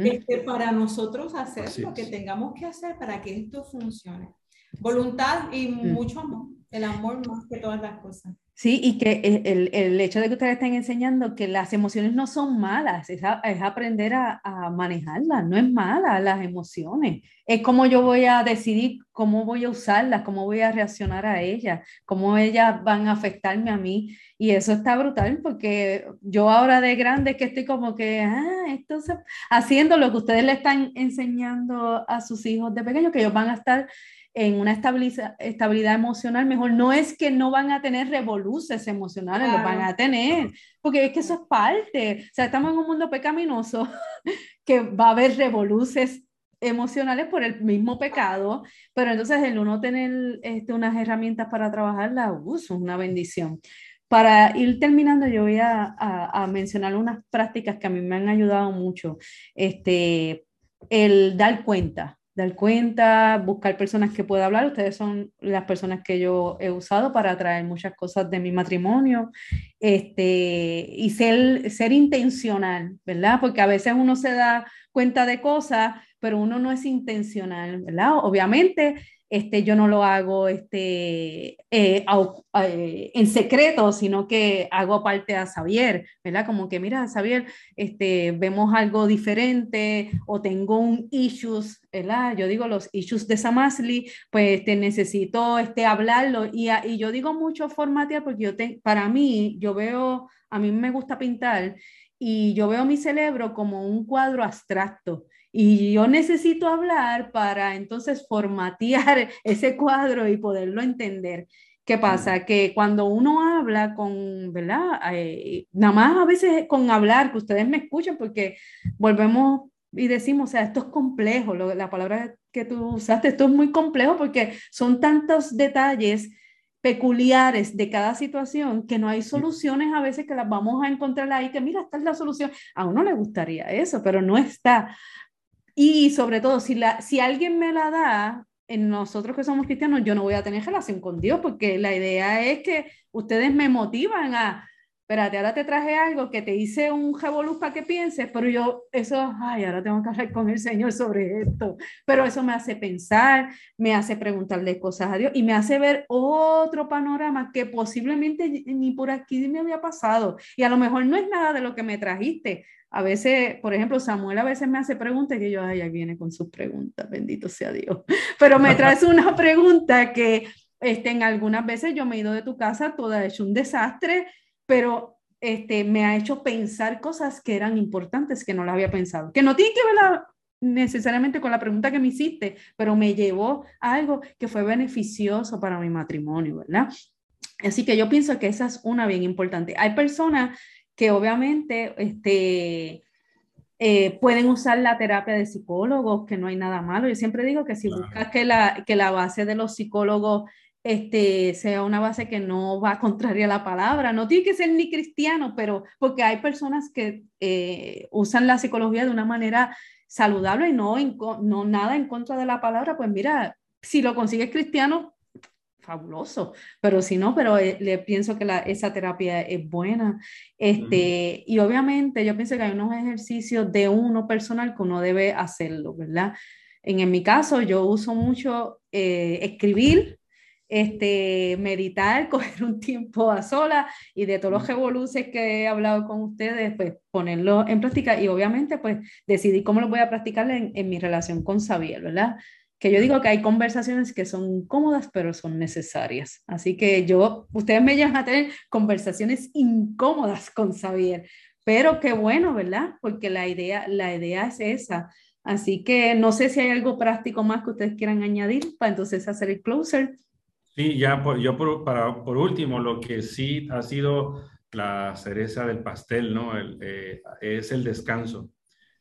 este, para nosotros hacer lo que tengamos que hacer para que esto funcione. Voluntad y mm. mucho amor, el amor más que todas las cosas. Sí, y que el, el, hecho de que ustedes estén enseñando que las emociones no son malas, es, aprender a, a, manejarlas, no es mala las emociones, es como yo voy a decidir cómo voy a usarlas, cómo voy a reaccionar a ellas, cómo ellas van a afectarme a mí, y eso está brutal porque yo ahora de grande que estoy como que, ah, esto haciendo lo que ustedes le están enseñando a sus hijos de pequeños, que ellos van a estar en una estabilidad emocional mejor. No es que no van a tener revoluciones emocionales, lo van a tener, porque es que eso es parte. O sea, estamos en un mundo pecaminoso que va a haber revoluciones emocionales por el mismo pecado, pero entonces el uno tener este, unas herramientas para trabajarla, uh, es una bendición. Para ir terminando, yo voy a, a, a, mencionar unas prácticas que a mí me han ayudado mucho. Este, el dar cuenta, dar cuenta, buscar personas que pueda hablar. Ustedes son las personas que yo he usado para traer muchas cosas de mi matrimonio este, y ser, ser intencional, ¿verdad? Porque a veces uno se da cuenta de cosas, pero uno no es intencional, ¿verdad? Obviamente este, yo no lo hago este, eh, eh, en secreto, sino que hago parte a Xavier, ¿verdad? Como que, mira, Xavier, este, vemos algo diferente o tengo un issues, ¿verdad? Yo digo los issues de Samasli, pues te necesito este, hablarlo y, y yo digo mucho formatear porque yo te, para mí, yo veo, a mí me gusta pintar y yo veo mi cerebro como un cuadro abstracto y yo necesito hablar para entonces formatear ese cuadro y poderlo entender. ¿Qué pasa? Que cuando uno habla con, ¿verdad? Eh, nada más a veces con hablar, que ustedes me escuchan, porque volvemos y decimos, o sea, esto es complejo, la palabra que tú usaste, esto es muy complejo porque son tantos detalles peculiares de cada situación que no hay soluciones a veces que las vamos a encontrar ahí, que mira, esta es la solución. A uno le gustaría eso, pero no está. Y sobre todo, si, la, si alguien me la da, en nosotros que somos cristianos, yo no voy a tener relación con Dios, porque la idea es que ustedes me motivan a, espérate, ahora te traje algo que te hice un revolú para que pienses, pero yo, eso, ay, ahora tengo que hablar con el Señor sobre esto. Pero eso me hace pensar, me hace preguntarle cosas a Dios y me hace ver otro panorama que posiblemente ni por aquí me había pasado. Y a lo mejor no es nada de lo que me trajiste. A veces, por ejemplo, Samuel a veces me hace preguntas y yo, ay, ahí viene con sus preguntas, bendito sea Dios. Pero me traes una pregunta que este, en algunas veces yo me he ido de tu casa toda hecho un desastre pero este, me ha hecho pensar cosas que eran importantes que no las había pensado, que no tienen que ver necesariamente con la pregunta que me hiciste, pero me llevó a algo que fue beneficioso para mi matrimonio, ¿verdad? Así que yo pienso que esa es una bien importante. Hay personas que obviamente este, eh, pueden usar la terapia de psicólogos, que no hay nada malo. Yo siempre digo que si buscas que la, que la base de los psicólogos este, sea una base que no va contraria a la palabra. No tiene que ser ni cristiano, pero porque hay personas que eh, usan la psicología de una manera saludable y no, no nada en contra de la palabra, pues mira, si lo consigues cristiano, fabuloso, pero si no, pero eh, le pienso que la, esa terapia es buena. Este, Y obviamente yo pienso que hay unos ejercicios de uno personal que uno debe hacerlo, ¿verdad? En, en mi caso, yo uso mucho eh, escribir, este, meditar, coger un tiempo a sola y de todos los revoluces que he hablado con ustedes, pues ponerlo en práctica y obviamente pues decidir cómo lo voy a practicar en, en mi relación con Xavier, ¿verdad? Que yo digo que hay conversaciones que son cómodas pero son necesarias. Así que yo, ustedes me llaman a tener conversaciones incómodas con Xavier, pero qué bueno, ¿verdad? Porque la idea, la idea es esa. Así que no sé si hay algo práctico más que ustedes quieran añadir para entonces hacer el closer. Sí, ya por, yo para, por último, lo que sí ha sido la cereza del pastel, ¿no? Eh, es el descanso.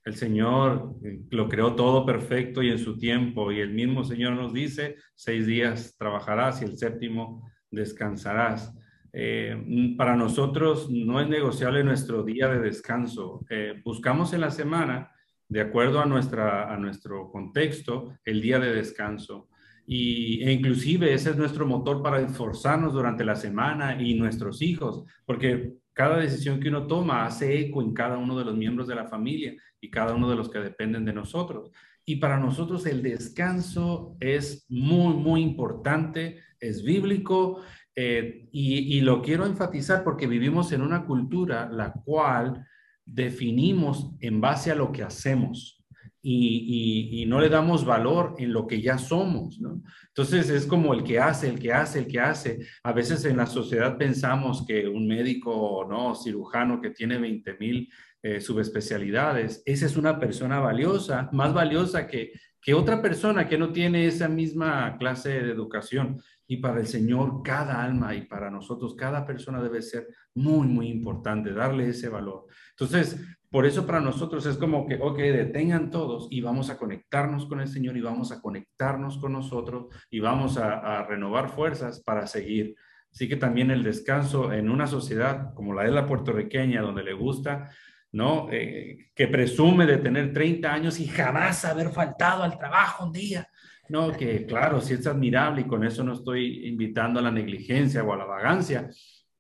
El Señor eh, lo creó todo perfecto y en su tiempo, y el mismo Señor nos dice, seis días trabajarás y el séptimo descansarás. Eh, para nosotros no es negociable nuestro día de descanso. buscamos en la semana, de acuerdo a, nuestra, a nuestro contexto, el día de descanso. Y, e inclusive ese es nuestro motor para esforzarnos durante la semana y nuestros hijos, porque cada decisión que uno toma hace eco en cada uno de los miembros de la familia y cada uno de los que dependen de nosotros. Y para nosotros el descanso es muy, muy importante, es bíblico eh, y, y lo quiero enfatizar porque vivimos en una cultura la cual definimos en base a lo que hacemos y, no le damos valor en lo que ya somos, ¿no? Entonces es como el que hace, el que hace, el que hace. A veces en la sociedad pensamos que un médico, ¿no? Cirujano que tiene 20 mil eh, subespecialidades, esa es una persona valiosa, más valiosa que, que otra persona que no tiene esa misma clase de educación. Y para el Señor, cada alma y para nosotros, cada persona debe ser muy, muy importante, darle ese valor. Entonces, por eso para nosotros es como que, ok, detengan todos y vamos a conectarnos con el Señor y vamos a conectarnos con nosotros y vamos a, renovar fuerzas para seguir. Así que también el descanso en una sociedad como la de la puertorriqueña, donde le gusta, ¿no? Eh, que presume de tener 30 años y jamás haber faltado al trabajo un día. No, que claro, sí es admirable y con eso no estoy invitando a la negligencia o a la vagancia,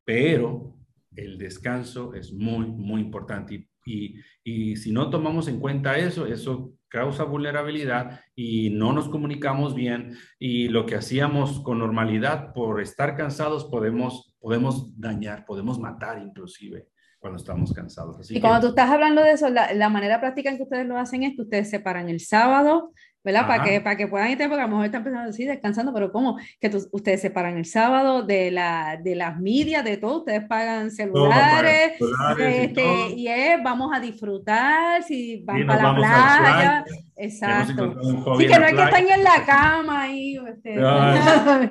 pero el descanso es muy, muy importante. Y, y, si no tomamos en cuenta eso, eso causa vulnerabilidad y no nos comunicamos bien y lo que hacíamos con normalidad por estar cansados podemos, podemos dañar, podemos matar inclusive cuando estamos cansados. y cuando tú estás hablando de eso, la, la, manera práctica en que ustedes lo hacen es que ustedes separan el sábado ¿verdad? Para que, para que puedan ir, porque a lo mejor están pensando así, descansando, pero ¿cómo? Que ustedes se paran el sábado de, la, de las medias, de todo, ustedes pagan celulares, este, y, es, vamos a disfrutar, si van para la playa, exacto. Sí, que no hay que estar en la cama y Este,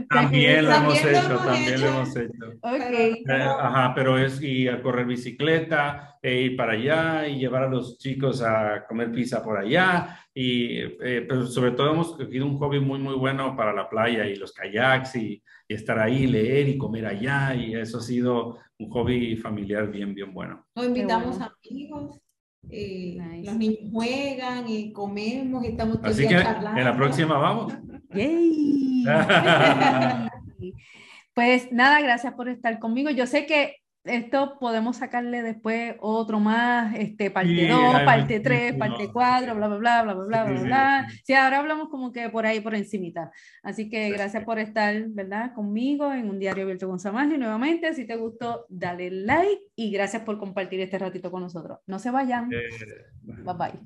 también lo hemos hecho, también lo hemos hecho. Okay. Eh, ajá, pero es ir a correr bicicleta, e ir para allá y llevar a los chicos a comer pizza por allá y eh, pero sobre todo hemos cogido un hobby muy, muy bueno para la playa y los kayaks y, estar ahí, leer y comer allá. Y eso ha sido un hobby familiar bien, bien bueno. Nos invitamos a amigos. Eh, Los niños juegan y comemos y estamos Así que en la próxima vamos. Yay. pues nada, gracias por estar conmigo. Yo sé que esto podemos sacarle después otro más, este, parte 2, parte 3, parte 4, bla, bla, bla, bla, bla, sí, bla, bla. Sí, sí, ahora hablamos como que por ahí, por encimita. Así que gracias por estar, ¿verdad? Conmigo en un diario abierto con Samaj. Y nuevamente, si te gustó, dale like y gracias por compartir este ratito con nosotros. No se vayan. Bye bye.